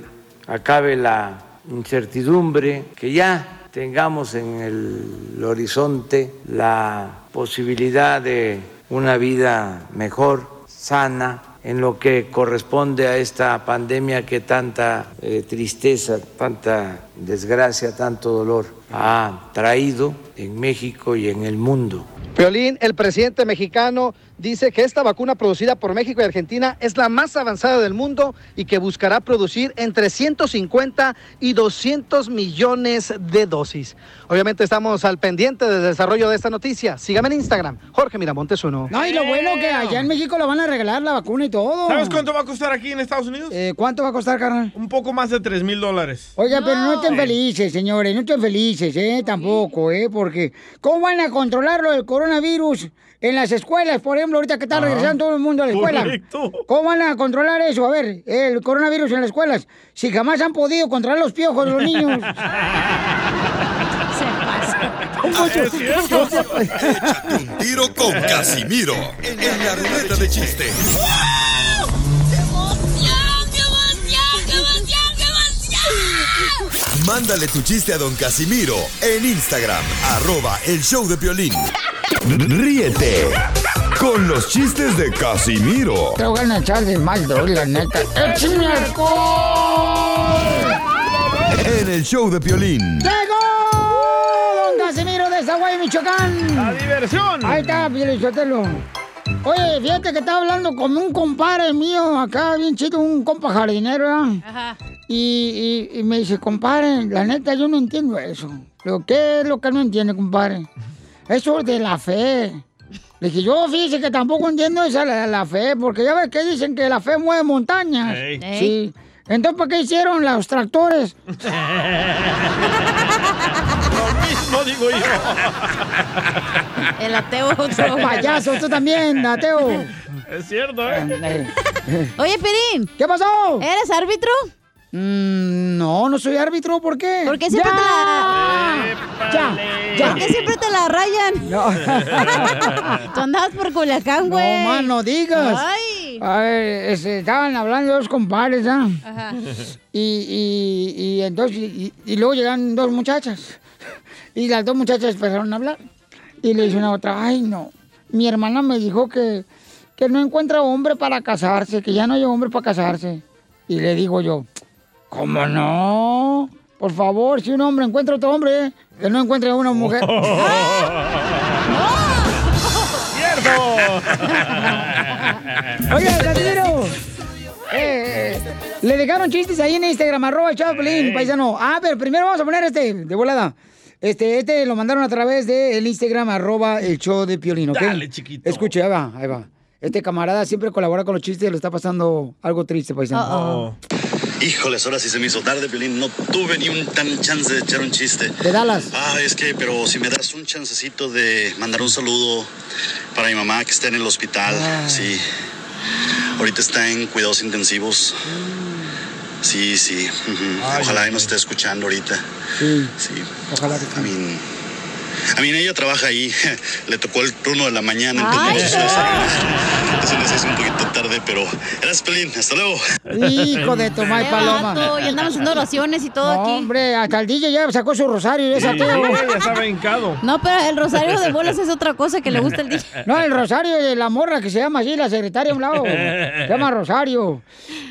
acabe la incertidumbre, que ya tengamos en el horizonte la posibilidad de una vida mejor, sana, en lo que corresponde a esta pandemia que tanta eh, tristeza, tanta desgracia, tanto dolor ha traído en México y en el mundo. Piolín, el presidente mexicano, dice que esta vacuna producida por México y Argentina es la más avanzada del mundo y que buscará producir entre 150 y 200 millones de dosis. Obviamente estamos al pendiente del desarrollo de esta noticia. Sígame en Instagram, Jorge Miramontes uno. No, y lo bueno que allá en México le van a regalar la vacuna y todo. ¿Sabes cuánto va a costar aquí en Estados Unidos? Eh, ¿Cuánto va a costar, carnal? Un poco más de 3 mil dólares. Oiga, pero no estén felices, señores, no estén felices, ¿eh? Tampoco, ¿eh? Porque, ¿cómo van a controlarlo el coronavirus en las escuelas? Por ejemplo, ahorita que está Ajá. regresando todo el mundo a la escuela. Correcto. ¿Cómo van a controlar eso? A ver, el coronavirus en las escuelas. Si jamás han podido controlar los piojos de los niños. Un tiro con Casimiro en la ruleta de chiste. Mándale tu chiste a don Casimiro en Instagram, arroba el show de violín. Ríete con los chistes de Casimiro Te voy a echar de mal, la neta. ¡Échame alcohol! en el show de Piolín. ¡Llegó! Don Casimiro de Zaguay, Michoacán. ¡La diversión! Ahí está, Pielichotelo. Oye, fíjate que estaba hablando con un compadre mío acá, bien chido, un compa jardinero, ¿verdad? Ajá. Y, y- y me dice, compadre, la neta yo no entiendo eso. Lo ¿qué es lo que no entiende, compadre? Eso de la fe. Le dije, yo fíjese que tampoco entiendo esa la, la fe, porque ya ves que dicen que la fe mueve montañas. Ey. Sí. Entonces, ¿para qué hicieron los tractores? Lo mismo digo yo. El ateo otro. Payaso, tú también, ateo. Es cierto, ¿eh? Oye, Pirín. ¿Qué pasó? ¿Eres árbitro? Mm, no, no soy árbitro, ¿por qué? Porque siempre ¡Ya! te la... Ya, ya. ¿Por qué siempre te la rayan? No. Tú andabas por Culiacán, güey. No, más no digas. Ay. Ay, este, estaban hablando dos compadres, ¿ah? Ajá. Y, y, y entonces, y, y luego llegan dos muchachas. Y las dos muchachas empezaron a hablar. Y le dice una a otra, ay, no, mi hermana me dijo que, que no encuentra hombre para casarse, que ya no hay hombre para casarse. Y le digo yo, ¿cómo no? Por favor, si un hombre encuentra otro hombre, que no encuentre a una mujer. Oye, Casimiro. Eh, eh, le dejaron chistes ahí en Instagram, arroba el Chaplin, paisano. Ah, pero primero vamos a poner este, de volada. Este, este lo mandaron a través del Instagram, arroba el show de Piolín, ¿ok? Dale, chiquito. Escuche, ahí va, ahí va. Este camarada siempre colabora con los chistes y le está pasando algo triste, paisano. Híjoles, ahora sí se me hizo tarde, Piolín. No tuve ni un tan chance de echar un chiste. De Dallas. Ah, es que, pero si me das un chancecito de mandar un saludo para mi mamá que está en el hospital. Ah. Sí. Ahorita está en cuidados intensivos. Sí, sí. Ojalá y nos esté escuchando ahorita. Sí. Sí. Ojalá que mí, a mí ella trabaja ahí. Le tocó el turno de la mañana. Ay, Entonces, no sé, se les hizo un poquito tarde, pero gracias, Pelín. Hasta luego. Hijo de Tomás Paloma. vato, y andamos haciendo oraciones y todo No, aquí. hombre, hasta el DJ ya sacó su rosario y es ateo. ya estaba hincado. No, pero el rosario de bolas es otra cosa que le gusta al DJ. No, el Rosario de la morra que se llama así, la secretaria a un lado. Se llama Rosario.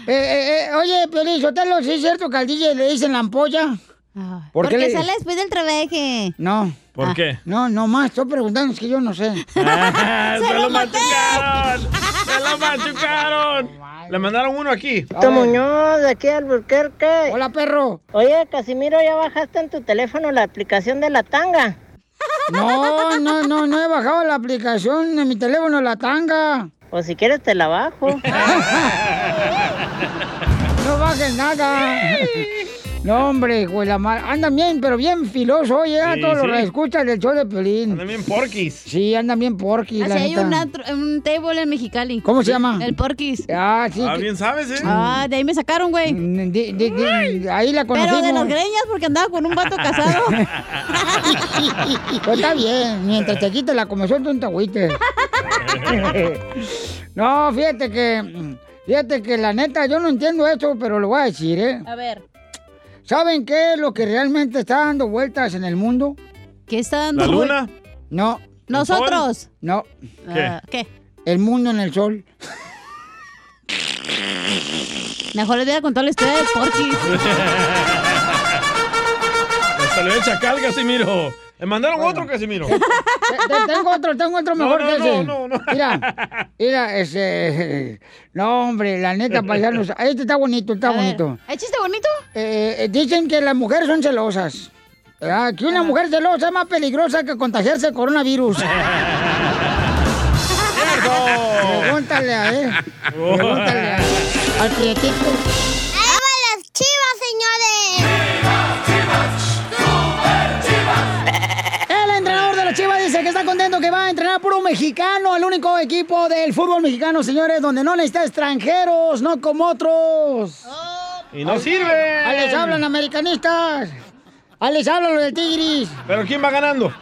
Eh, eh, eh, oye, Piolín, Sotelo, ¿sí es cierto que al DJ le dicen la ampolla? ¿Por qué Porque le- sale después del trabaje. No. ¿Por Ah, qué? No, no más, estoy preguntando, es que yo no sé. ¡Se lo machucaron! ¡Se lo machucaron! Le mandaron uno aquí. Tito Muñoz, de aquí al Burquerque. Hola, perro. Oye, Casimiro, ¿ya bajaste en tu teléfono la aplicación de la tanga? No, no, no, no he bajado la aplicación de mi teléfono, la tanga. Pues si quieres te la bajo. No bajes nada. No, hombre, güey, la mar... Andan bien, pero bien filoso, oye, a Sí, todos sí. los que escuchan del show de Pelín. Andan bien porquis. Sí, andan bien porquis, Así la hay un, antro- un table en Mexicali. ¿Cómo se llama? El Porquis. Ah, sí. Ah, que- bien sabes, ¿eh? Ah, de ahí me sacaron, güey. de- de- de- ahí la Pero conocimos. de las greñas porque andaba con un vato casado. Pues está bien, mientras te quites la comezón, tú no te agüites. No, fíjate que, fíjate que la neta, yo no entiendo esto, pero lo voy a decir, ¿eh? A ver. ¿Saben qué es lo que realmente está dando vueltas en el mundo? ¿Qué está dando ¿La luna? No. Nosotros. No. Ah, ¿Qué? El mundo en el sol. Mejor les voy a contar la historia del Porquis. Le salió el chacal, Casimiro. Le mandaron otro, Casimiro. Te- te- tengo otro, tengo otro No, mejor no, que no, ese. no, no. Mira, mira, ese. No, hombre, la neta, paisanos. Este está bonito, está bonito. ¿Hay chiste bonito? Eh, eh, dicen que las mujeres son celosas. ¿verdad? Que una mujer celosa es más peligrosa que contagiarse de coronavirus. Pregúntale a él. Pregúntale a al prietito. Entrenador de la Chivas dice que está contento que va a entrenar puro mexicano, el único equipo del fútbol mexicano, señores, donde no necesita extranjeros, no como otros. Y no sirve. Ahí les hablan americanistas. Ahí les hablan los del Tigris. ¿Pero quién va ganando?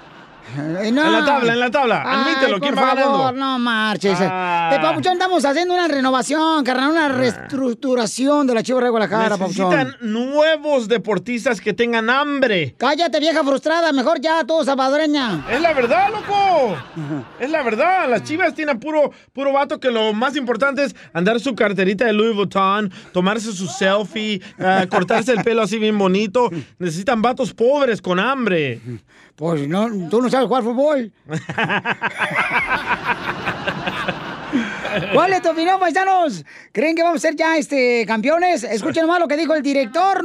Eh, no. En la tabla, en la tabla. Admítelo, Ay, ¿quién por va favor, ganando? no marches. Ah. Eh, Papuchón, estamos haciendo una renovación, carnal, una reestructuración de la Chivas de Guadalajara, Papuchón. Necesitan nuevos deportistas que tengan hambre. Cállate, vieja frustrada, mejor ya, todo salvadoreña. Es la verdad, loco. Es la verdad. Las chivas tienen puro, puro vato que lo más importante es andar su carterita de Louis Vuitton, tomarse su selfie, eh, cortarse el pelo así bien bonito. Necesitan vatos pobres con hambre. Pues no, tú no sabes jugar fútbol. ¿Cuál es tu opinión, paisanos? ¿Creen que vamos a ser ya este, campeones? Escuchen nomás lo que dijo el director.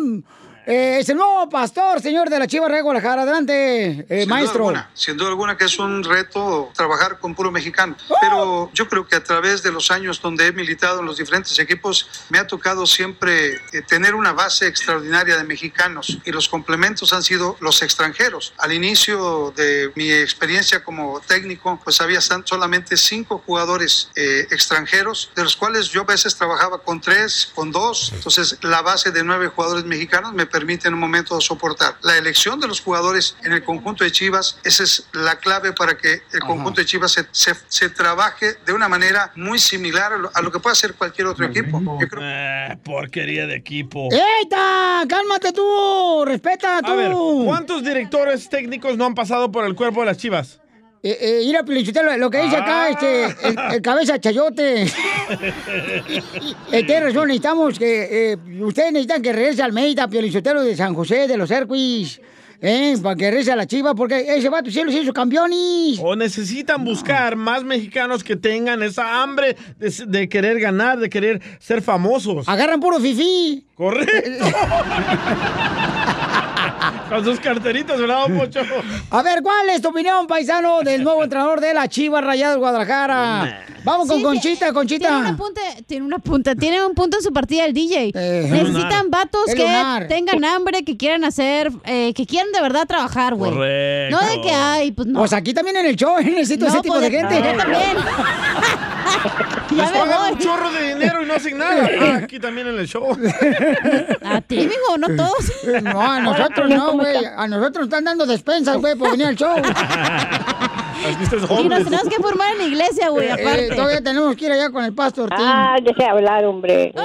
Eh, es el nuevo pastor, señor de la Chivas de Guadalajara. Adelante, eh, Sin maestro. Duda alguna, sin duda alguna que es un reto trabajar con puro mexicano. Pero yo creo que a través de los años donde he militado en los diferentes equipos, me ha tocado siempre eh, tener una base extraordinaria de mexicanos y los complementos han sido los extranjeros. Al inicio de mi experiencia como técnico, pues había solamente cinco jugadores eh, extranjeros, de los cuales yo a veces trabajaba con tres, con dos. Entonces la base de nueve jugadores mexicanos me permite en un momento soportar. La elección de los jugadores en el conjunto de Chivas, esa es la clave para que el conjunto de Chivas se, se- se trabaje de una manera muy similar a lo, a lo que puede hacer cualquier otro equipo. Yo creo Eh, porquería de equipo. ¡Eita! ¡Cálmate tú! ¡Respeta tú! A ver, ¿cuántos directores técnicos no han pasado por el cuerpo de las chivas? Eh, eh, mira, Pelichotelo, lo que dice acá, Ah. este, el, el cabeza chayote. Eh, tiene razón, necesitamos que, eh, ustedes necesitan que regrese Almeida, Piolichotelo de San José, de los Hercuis, eh, para que regrese a la chiva, porque ese vato sí los hizo campeones. O necesitan buscar más mexicanos que tengan esa hambre de, de querer ganar, de querer ser famosos. Agarran puro fifí. Correcto. Con sus carteritas, ¿verdad, Pocho? A ver, ¿cuál es tu opinión, paisano, del nuevo entrenador de la Chivas Rayadas Guadalajara? Vamos con Sí, Conchita, Conchita. Tiene una punta, tiene una punta, tiene un punto en su partida el DJ. Necesitan lunar. vatos que lunar. tengan hambre, que quieran hacer, eh, que quieran de verdad trabajar, güey. Correcto. No de que hay, pues no. Pues aquí también en el show necesito No, ese tipo pues, de gente. yo también. Les me pagan voy. un chorro de dinero y no hacen nada. Ah, aquí también en el show. A ti, mijo, no todos. No, a nosotros no, güey. A nosotros nos están dando despensas, güey, por venir al show. Y nos tenemos que formar en la iglesia, güey, Eh, aparte. todavía tenemos que ir allá con el pastor Tim. Ah, deje hablar, hombre. Oh.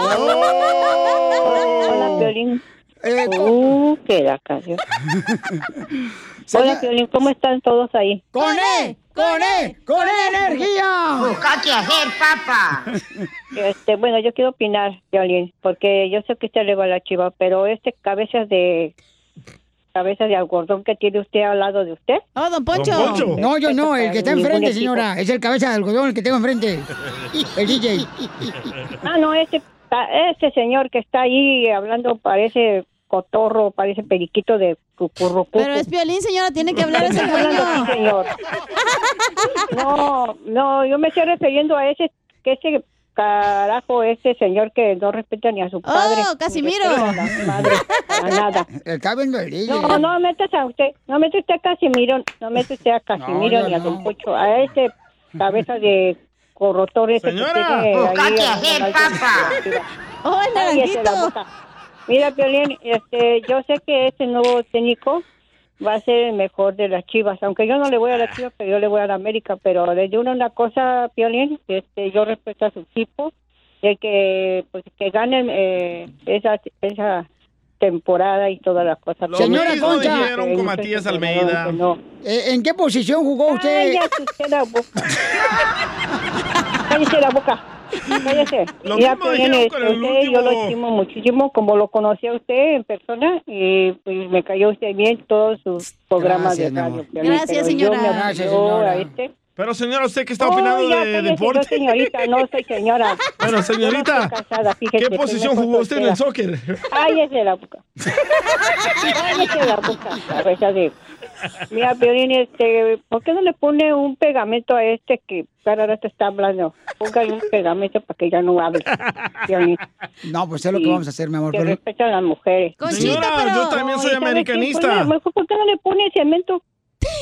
Hola, Piolín. Eh, Uh, qué la canción. Hola, Piolín, ¿cómo están todos ahí? ¡Con E! ¡Con E! ¡Con E energía! Busca qué hacer, papá. Este, bueno, yo quiero opinar, Piolín, porque yo sé que usted le va a la chiva, pero este cabezas de cabezas de algodón que tiene usted al lado de usted. Oh, don Poncho. No, yo no, el que está enfrente, señora. Es el cabeza de algodón, el que tengo enfrente. El DJ. Ah, no, ese, ese señor que está ahí hablando parece cotorro, parece periquito de cucurrucucu. Pero es violín, señora, tiene que hablar ese dueño. así, señor. No, no, yo me estoy refiriendo a ese, que ese carajo este señor que no respeta ni a su padre. Oh, Casimiro. a madre, para nada. El. No, no metas a usted, no mete usted a Casimiro, no mete usted a Casimiro yo ni a no. Don Pocho, a ese cabeza de corrotor ese Señora. que tiene ahí a- hacer, a-. ¡Oh, el naranjito! Mira, Piolín, este, yo sé que este nuevo técnico va a ser el mejor de las chivas, aunque yo no le voy a las chivas, pero yo le voy a la América, pero le digo una cosa, Piolín, este, yo respeto a su equipo, de que, pues, que ganen eh, esa, esa temporada y todas las cosas. Señora mismo Concha. dijeron con Matías Almeida. Eh, ¿En qué posición jugó usted? Cállate usted la boca. Cállese la boca. Cállese. Lo Mira, mismo con el usted, yo lo último- estimo muchísimo, como lo conocí a usted en persona, y pues, me cayó usted bien todos sus programas Gracias, de radio. Gracias, señora. Yo me Gracias, señora. a este. Pero señora, ¿usted qué está Oh, opinando ya, de deporte? Soy señorita, no soy señora. Bueno, señorita, no casada, fíjese, ¿qué posición jugó usted en el soccer? Cállese la boca. Cállese la boca, cabeza de... Mira, Piolín, este, ¿por qué no le pone un pegamento a este que cada rato está hablando? Póngale un pegamento para que ya no hable. Piolín. No, pues es lo que vamos a hacer, mi amor. Que pero- respeta a las mujeres. Señora, yo también soy americanista. Pues, Mejor, ¿por qué no le pone cemento?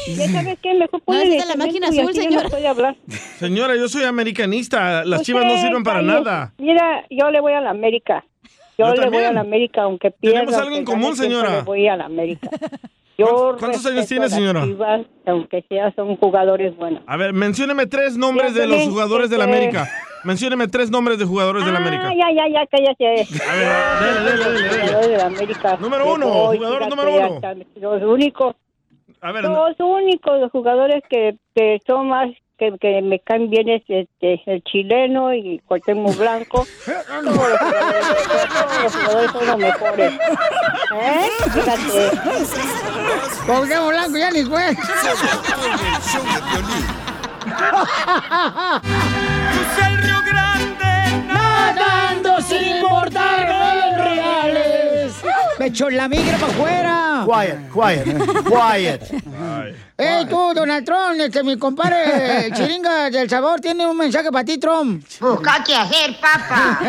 Ya sabes qué, mejor pone necesita la máquina azul, señora. No hablar. Señora, yo soy americanista. Las Pues, chivas no sirven para nada. Mira, yo le voy a la América. Yo, Yo le voy a la América, aunque pierda. Tenemos algo en aunque común, señora. Le voy a la América. Yo ¿Cuántos años tiene, señora? Chivas, aunque sea, son jugadores buenos. A ver, mencióneme tres nombres de los jugadores de la este- América. Mencióneme tres nombres de jugadores de la América. Ah, ya, ya, ya, cállate. A ver, dele, dele, dele. Jugadores de la América. Número uno, jugador número uno. Los únicos. A ver, los únicos jugadores que, que son más que, que me caen bien es este, el chileno y Cuauhtémoc Blanco. Todos los jugadores, son los mejores. ¿Eh? Fíjate. Cuauhtémoc Blanco ya ni fue. el Río Grande Nadando sin importar los reales. Me echó la migra para afuera. Quiet, quiet, quiet. Ey, tú, Donald Trump, este, mi compadre el Chiringa del Sabor tiene un mensaje para ti, Trump. Busca qué hacer, papá.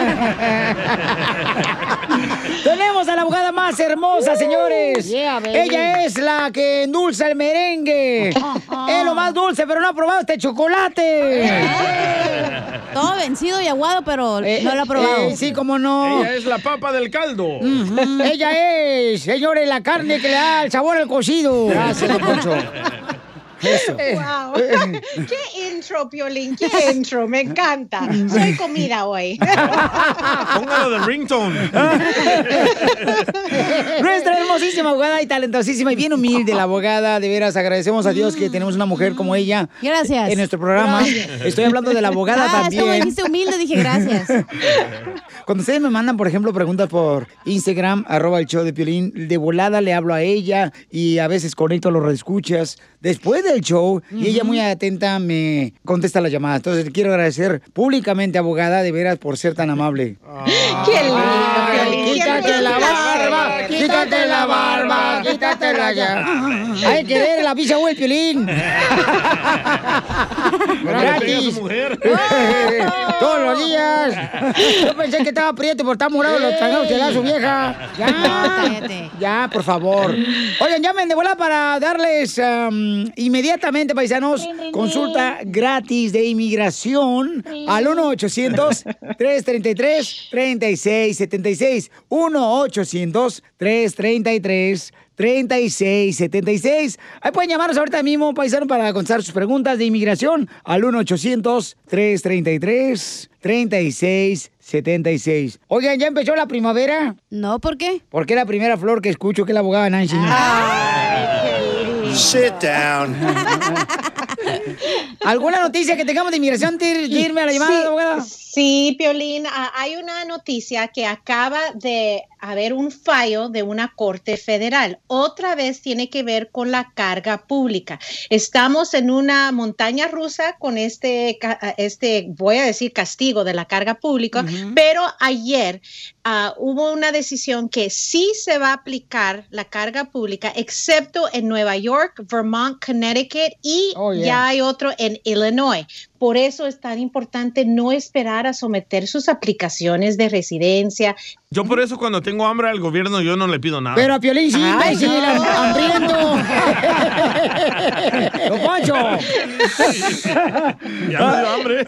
Tenemos a la abogada más hermosa, señores. Yeah. Ella es la que endulza el merengue. es lo más dulce, pero no ha probado este chocolate. Todo vencido y aguado, pero no lo ha probado. eh, sí, cómo no. Ella es la papa del caldo. Ella es, señores, la carne que le da el sabor al cocido. Gracias, Poncho. Eso. Wow. Qué intro, Piolín, qué intro, me encanta. Soy comida hoy. Póngalo de ringtone. Nuestra hermosísima abogada y talentosísima y bien humilde la abogada. De veras, agradecemos a Dios que tenemos una mujer como ella. Gracias. En nuestro programa. Gracias. Estoy hablando de la abogada Ah, también. dijiste humilde, dije gracias. Cuando ustedes me mandan, por ejemplo, preguntas por Instagram, arroba el show de Piolín, de volada le hablo a ella y a veces conecto a los reescuchas después del show y ella muy atenta me contesta la llamada. Entonces, le quiero agradecer públicamente, abogada, de veras, por ser tan amable. Qué lindo, Ay, Piolín. Quítate la barba, quítate la ya. Hay que ver la pizza o el Piolín. Gratis. Todos los días. Yo pensé que estaba prieto por estar morado los tragados que da su vieja. Ya. Ya, por favor. Oigan, llamen de vuelta para darles am, inmediatamente, paisanos, consulta gratis de inmigración al 1-800-333-3676. 1-800-333-3676. Ahí pueden llamarnos ahorita mismo, paisano, para contestar sus preguntas de inmigración al 1-800-333-3676. Oigan, ¿ya empezó la primavera? No, ¿por qué? Porque es la primera flor que escucho que es la abogada Nancy. Sit down. ¿Alguna noticia que tengamos de inmigración de de irme a la llamada, Sí, abogada? Sí, Piolín, ah, hay una noticia que acaba de haber un fallo de una corte federal. Otra vez tiene que ver con la carga pública. Estamos en una montaña rusa con este, este voy a decir, castigo de la carga pública, pero ayer ah, hubo una decisión que sí se va a aplicar la carga pública, excepto en Nueva York, Vermont, Connecticut y Oh, yeah. ya hay otro en Illinois. Por eso es tan importante no esperar a someter sus aplicaciones de residencia. Yo por eso cuando tengo hambre al gobierno yo no le pido nada. Pero a Piolín sí, Ay, imbécil, no. hambriento. ¡Don Poncho! Ya me dio hambre.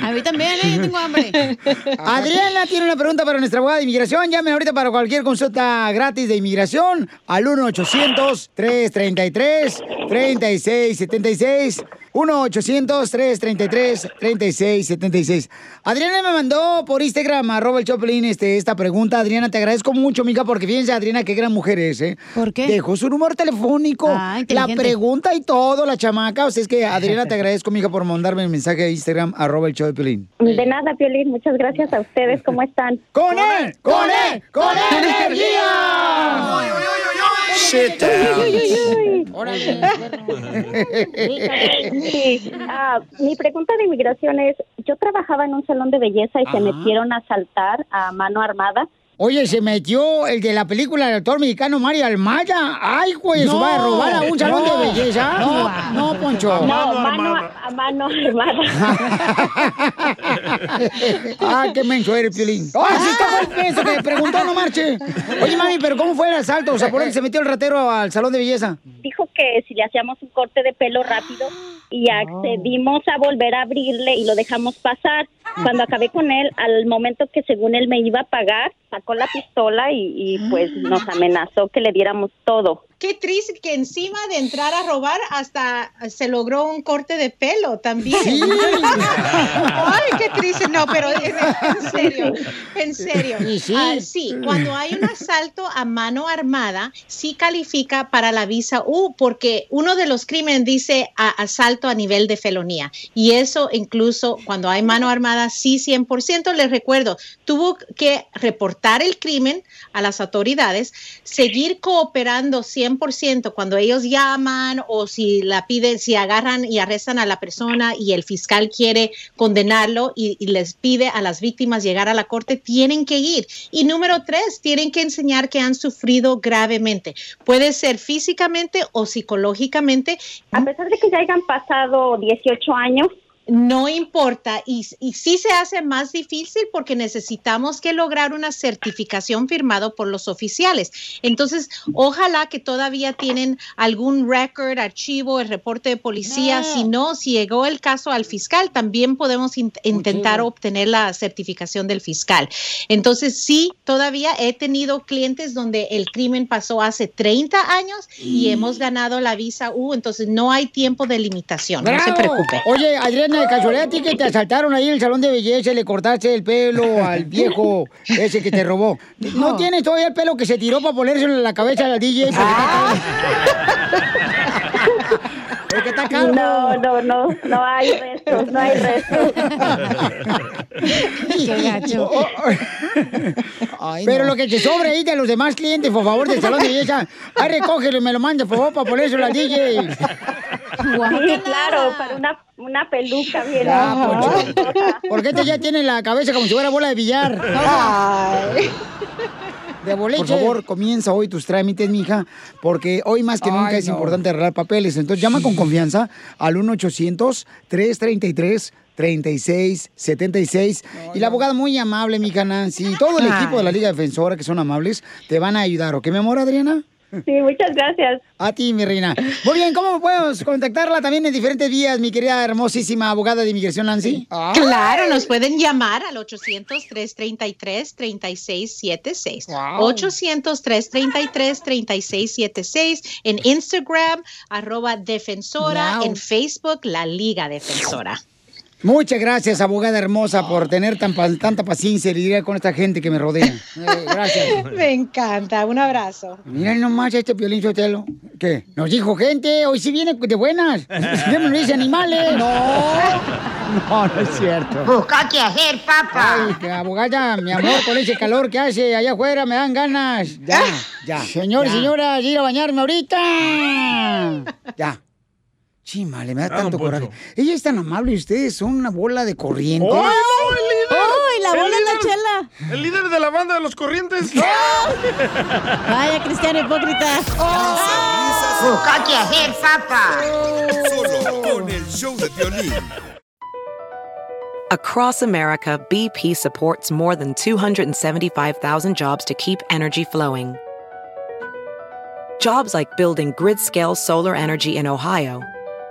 A mí también, ¿eh? Yo tengo hambre. Adriana tiene una pregunta para nuestra abogada de inmigración. Llamen ahorita para cualquier consulta gratis de inmigración al 1-800-333-3676. 1-800-333-3676. Adriana me mandó por Instagram, arroba el Choplin, este, esta pregunta. Adriana, te agradezco mucho, mica, porque fíjense, Adriana, qué gran mujer es, ¿eh? ¿Por qué? Dejó su número telefónico, Ah, la pregunta y todo, la chamaca. O sea, es que, Adriana, te agradezco, mica, por mandarme el mensaje de Instagram, arroba el Choplin. De nada, Piolín. Muchas gracias a ustedes. ¿Cómo están? ¡Con él! ¡Con él! ¡Con él, energía! Sit down. Sí, ah, mi pregunta de inmigración es, yo trabajaba en un salón de belleza y se metieron a asaltar a mano armada. Oye, se metió el de la película del actor mexicano Mario Almaya. Ay, güey, ¿se No, va a robar a un salón no, de belleza? no. no, Poncho. No, mano, a mano armada. ah, qué menso eres, Piolín. ¡Ah, sí está el peso que preguntó, no marche! Oye, mami, ¿pero cómo fue el asalto? O sea, ¿por qué se metió el ratero al salón de belleza? Dijo que si le hacíamos un corte de pelo rápido y accedimos a volver a abrirle y lo dejamos pasar. Cuando acabé con él, al momento que según él me iba a pagar, sacó la pistola y, y, pues nos amenazó que le diéramos todo. Qué triste que encima de entrar a robar hasta se logró un corte de pelo también. Sí. Ay, qué triste. No, pero en, serio, en serio. Sí. Ah, sí, cuando hay un asalto a mano armada, sí califica para la visa U, porque uno de los crímenes dice a- asalto a nivel de felonía. Y eso incluso cuando hay mano armada, sí 100%. Les recuerdo, tuvo que reportar el crimen a las autoridades, seguir cooperando 100% cuando ellos llaman o si la piden, si agarran y arrestan a la persona y el fiscal quiere condenarlo y, y les pide a las víctimas llegar a la corte, tienen que ir. Y número tres, tienen que enseñar que han sufrido gravemente. Puede ser físicamente o psicológicamente. A pesar de que ya hayan pasado 18 años. No importa, y, y sí se hace más difícil porque necesitamos que lograr una certificación firmado por los oficiales. Entonces, ojalá que todavía tienen algún record, archivo, el reporte de policía. Si no, si llegó el caso al fiscal, también podemos in- intentar obtener la certificación del fiscal. Entonces, sí, todavía he tenido clientes donde el crimen pasó hace 30 años y hemos ganado la visa U, entonces no hay tiempo de limitación, no se preocupe. Oye, Adriana, de casualidad, a ti que te asaltaron ahí en el salón de belleza y le cortaste el pelo al viejo ese que te robó. ¿No tienes todavía el pelo que se tiró para ponérselo en la cabeza al DJ? Porque está calvo. No, no, no, no hay restos, no hay restos. Qué gacho. Pero lo que te sobre ahí de los demás clientes, por favor, del salón de belleza, ahí recógelo y me lo manda, por favor, para ponérselo al DJ. Sí, claro, para una, una peluca bien. Ya, Poncho. Porque este ya tiene la cabeza como si fuera bola de billar. De boleche. Por favor, comienza hoy tus trámites, mija, porque hoy más que nunca Ay, es no. importante arreglar papeles. Entonces llama con confianza al 1-800-333-3676. y la abogada muy amable, mija Nancy, y todo el Ay. equipo de la Liga Defensora, que son amables, te van a ayudar. ¿Ok, mi amor, Adriana? Sí, muchas gracias. A ti, mi reina. Muy bien, ¿cómo podemos contactarla también en diferentes vías, mi querida hermosísima abogada de inmigración, Nancy? Claro, nos pueden llamar al 800-333-3676. 800-333-3676 en Instagram, arroba defensora, Wow. en Facebook, la Liga Defensora. Muchas gracias, abogada hermosa, por tener tan, tanta paciencia y lidiar con esta gente que me rodea. Eh, gracias. Me encanta, un abrazo. Mira nomás este Piolín Sotelo. ¿Qué? Nos dijo gente, hoy sí viene de buenas. Siempre nos dice animales. No. No, no es cierto. Busca qué hacer, papá. Ay, que abogada, mi amor, con ese calor que hace allá afuera me dan ganas. Ya, ya. Señor y Ya. señora, ir a bañarme ahorita. Ya. Chimale, me da Ah, tanto coraje. Ella es tan amable y ustedes son una bola de corriente. ¡Oh, no, el líder! ¡Ay, la El bola es la chela! El líder de la banda de los corrientes. Vaya, cristiano hipócrita. Risas Busca qué hacer, papá. Solo con el show de violín. Across America, BP supports more than 275,000 jobs to keep energy flowing. Jobs like building grid scale solar energy in Ohio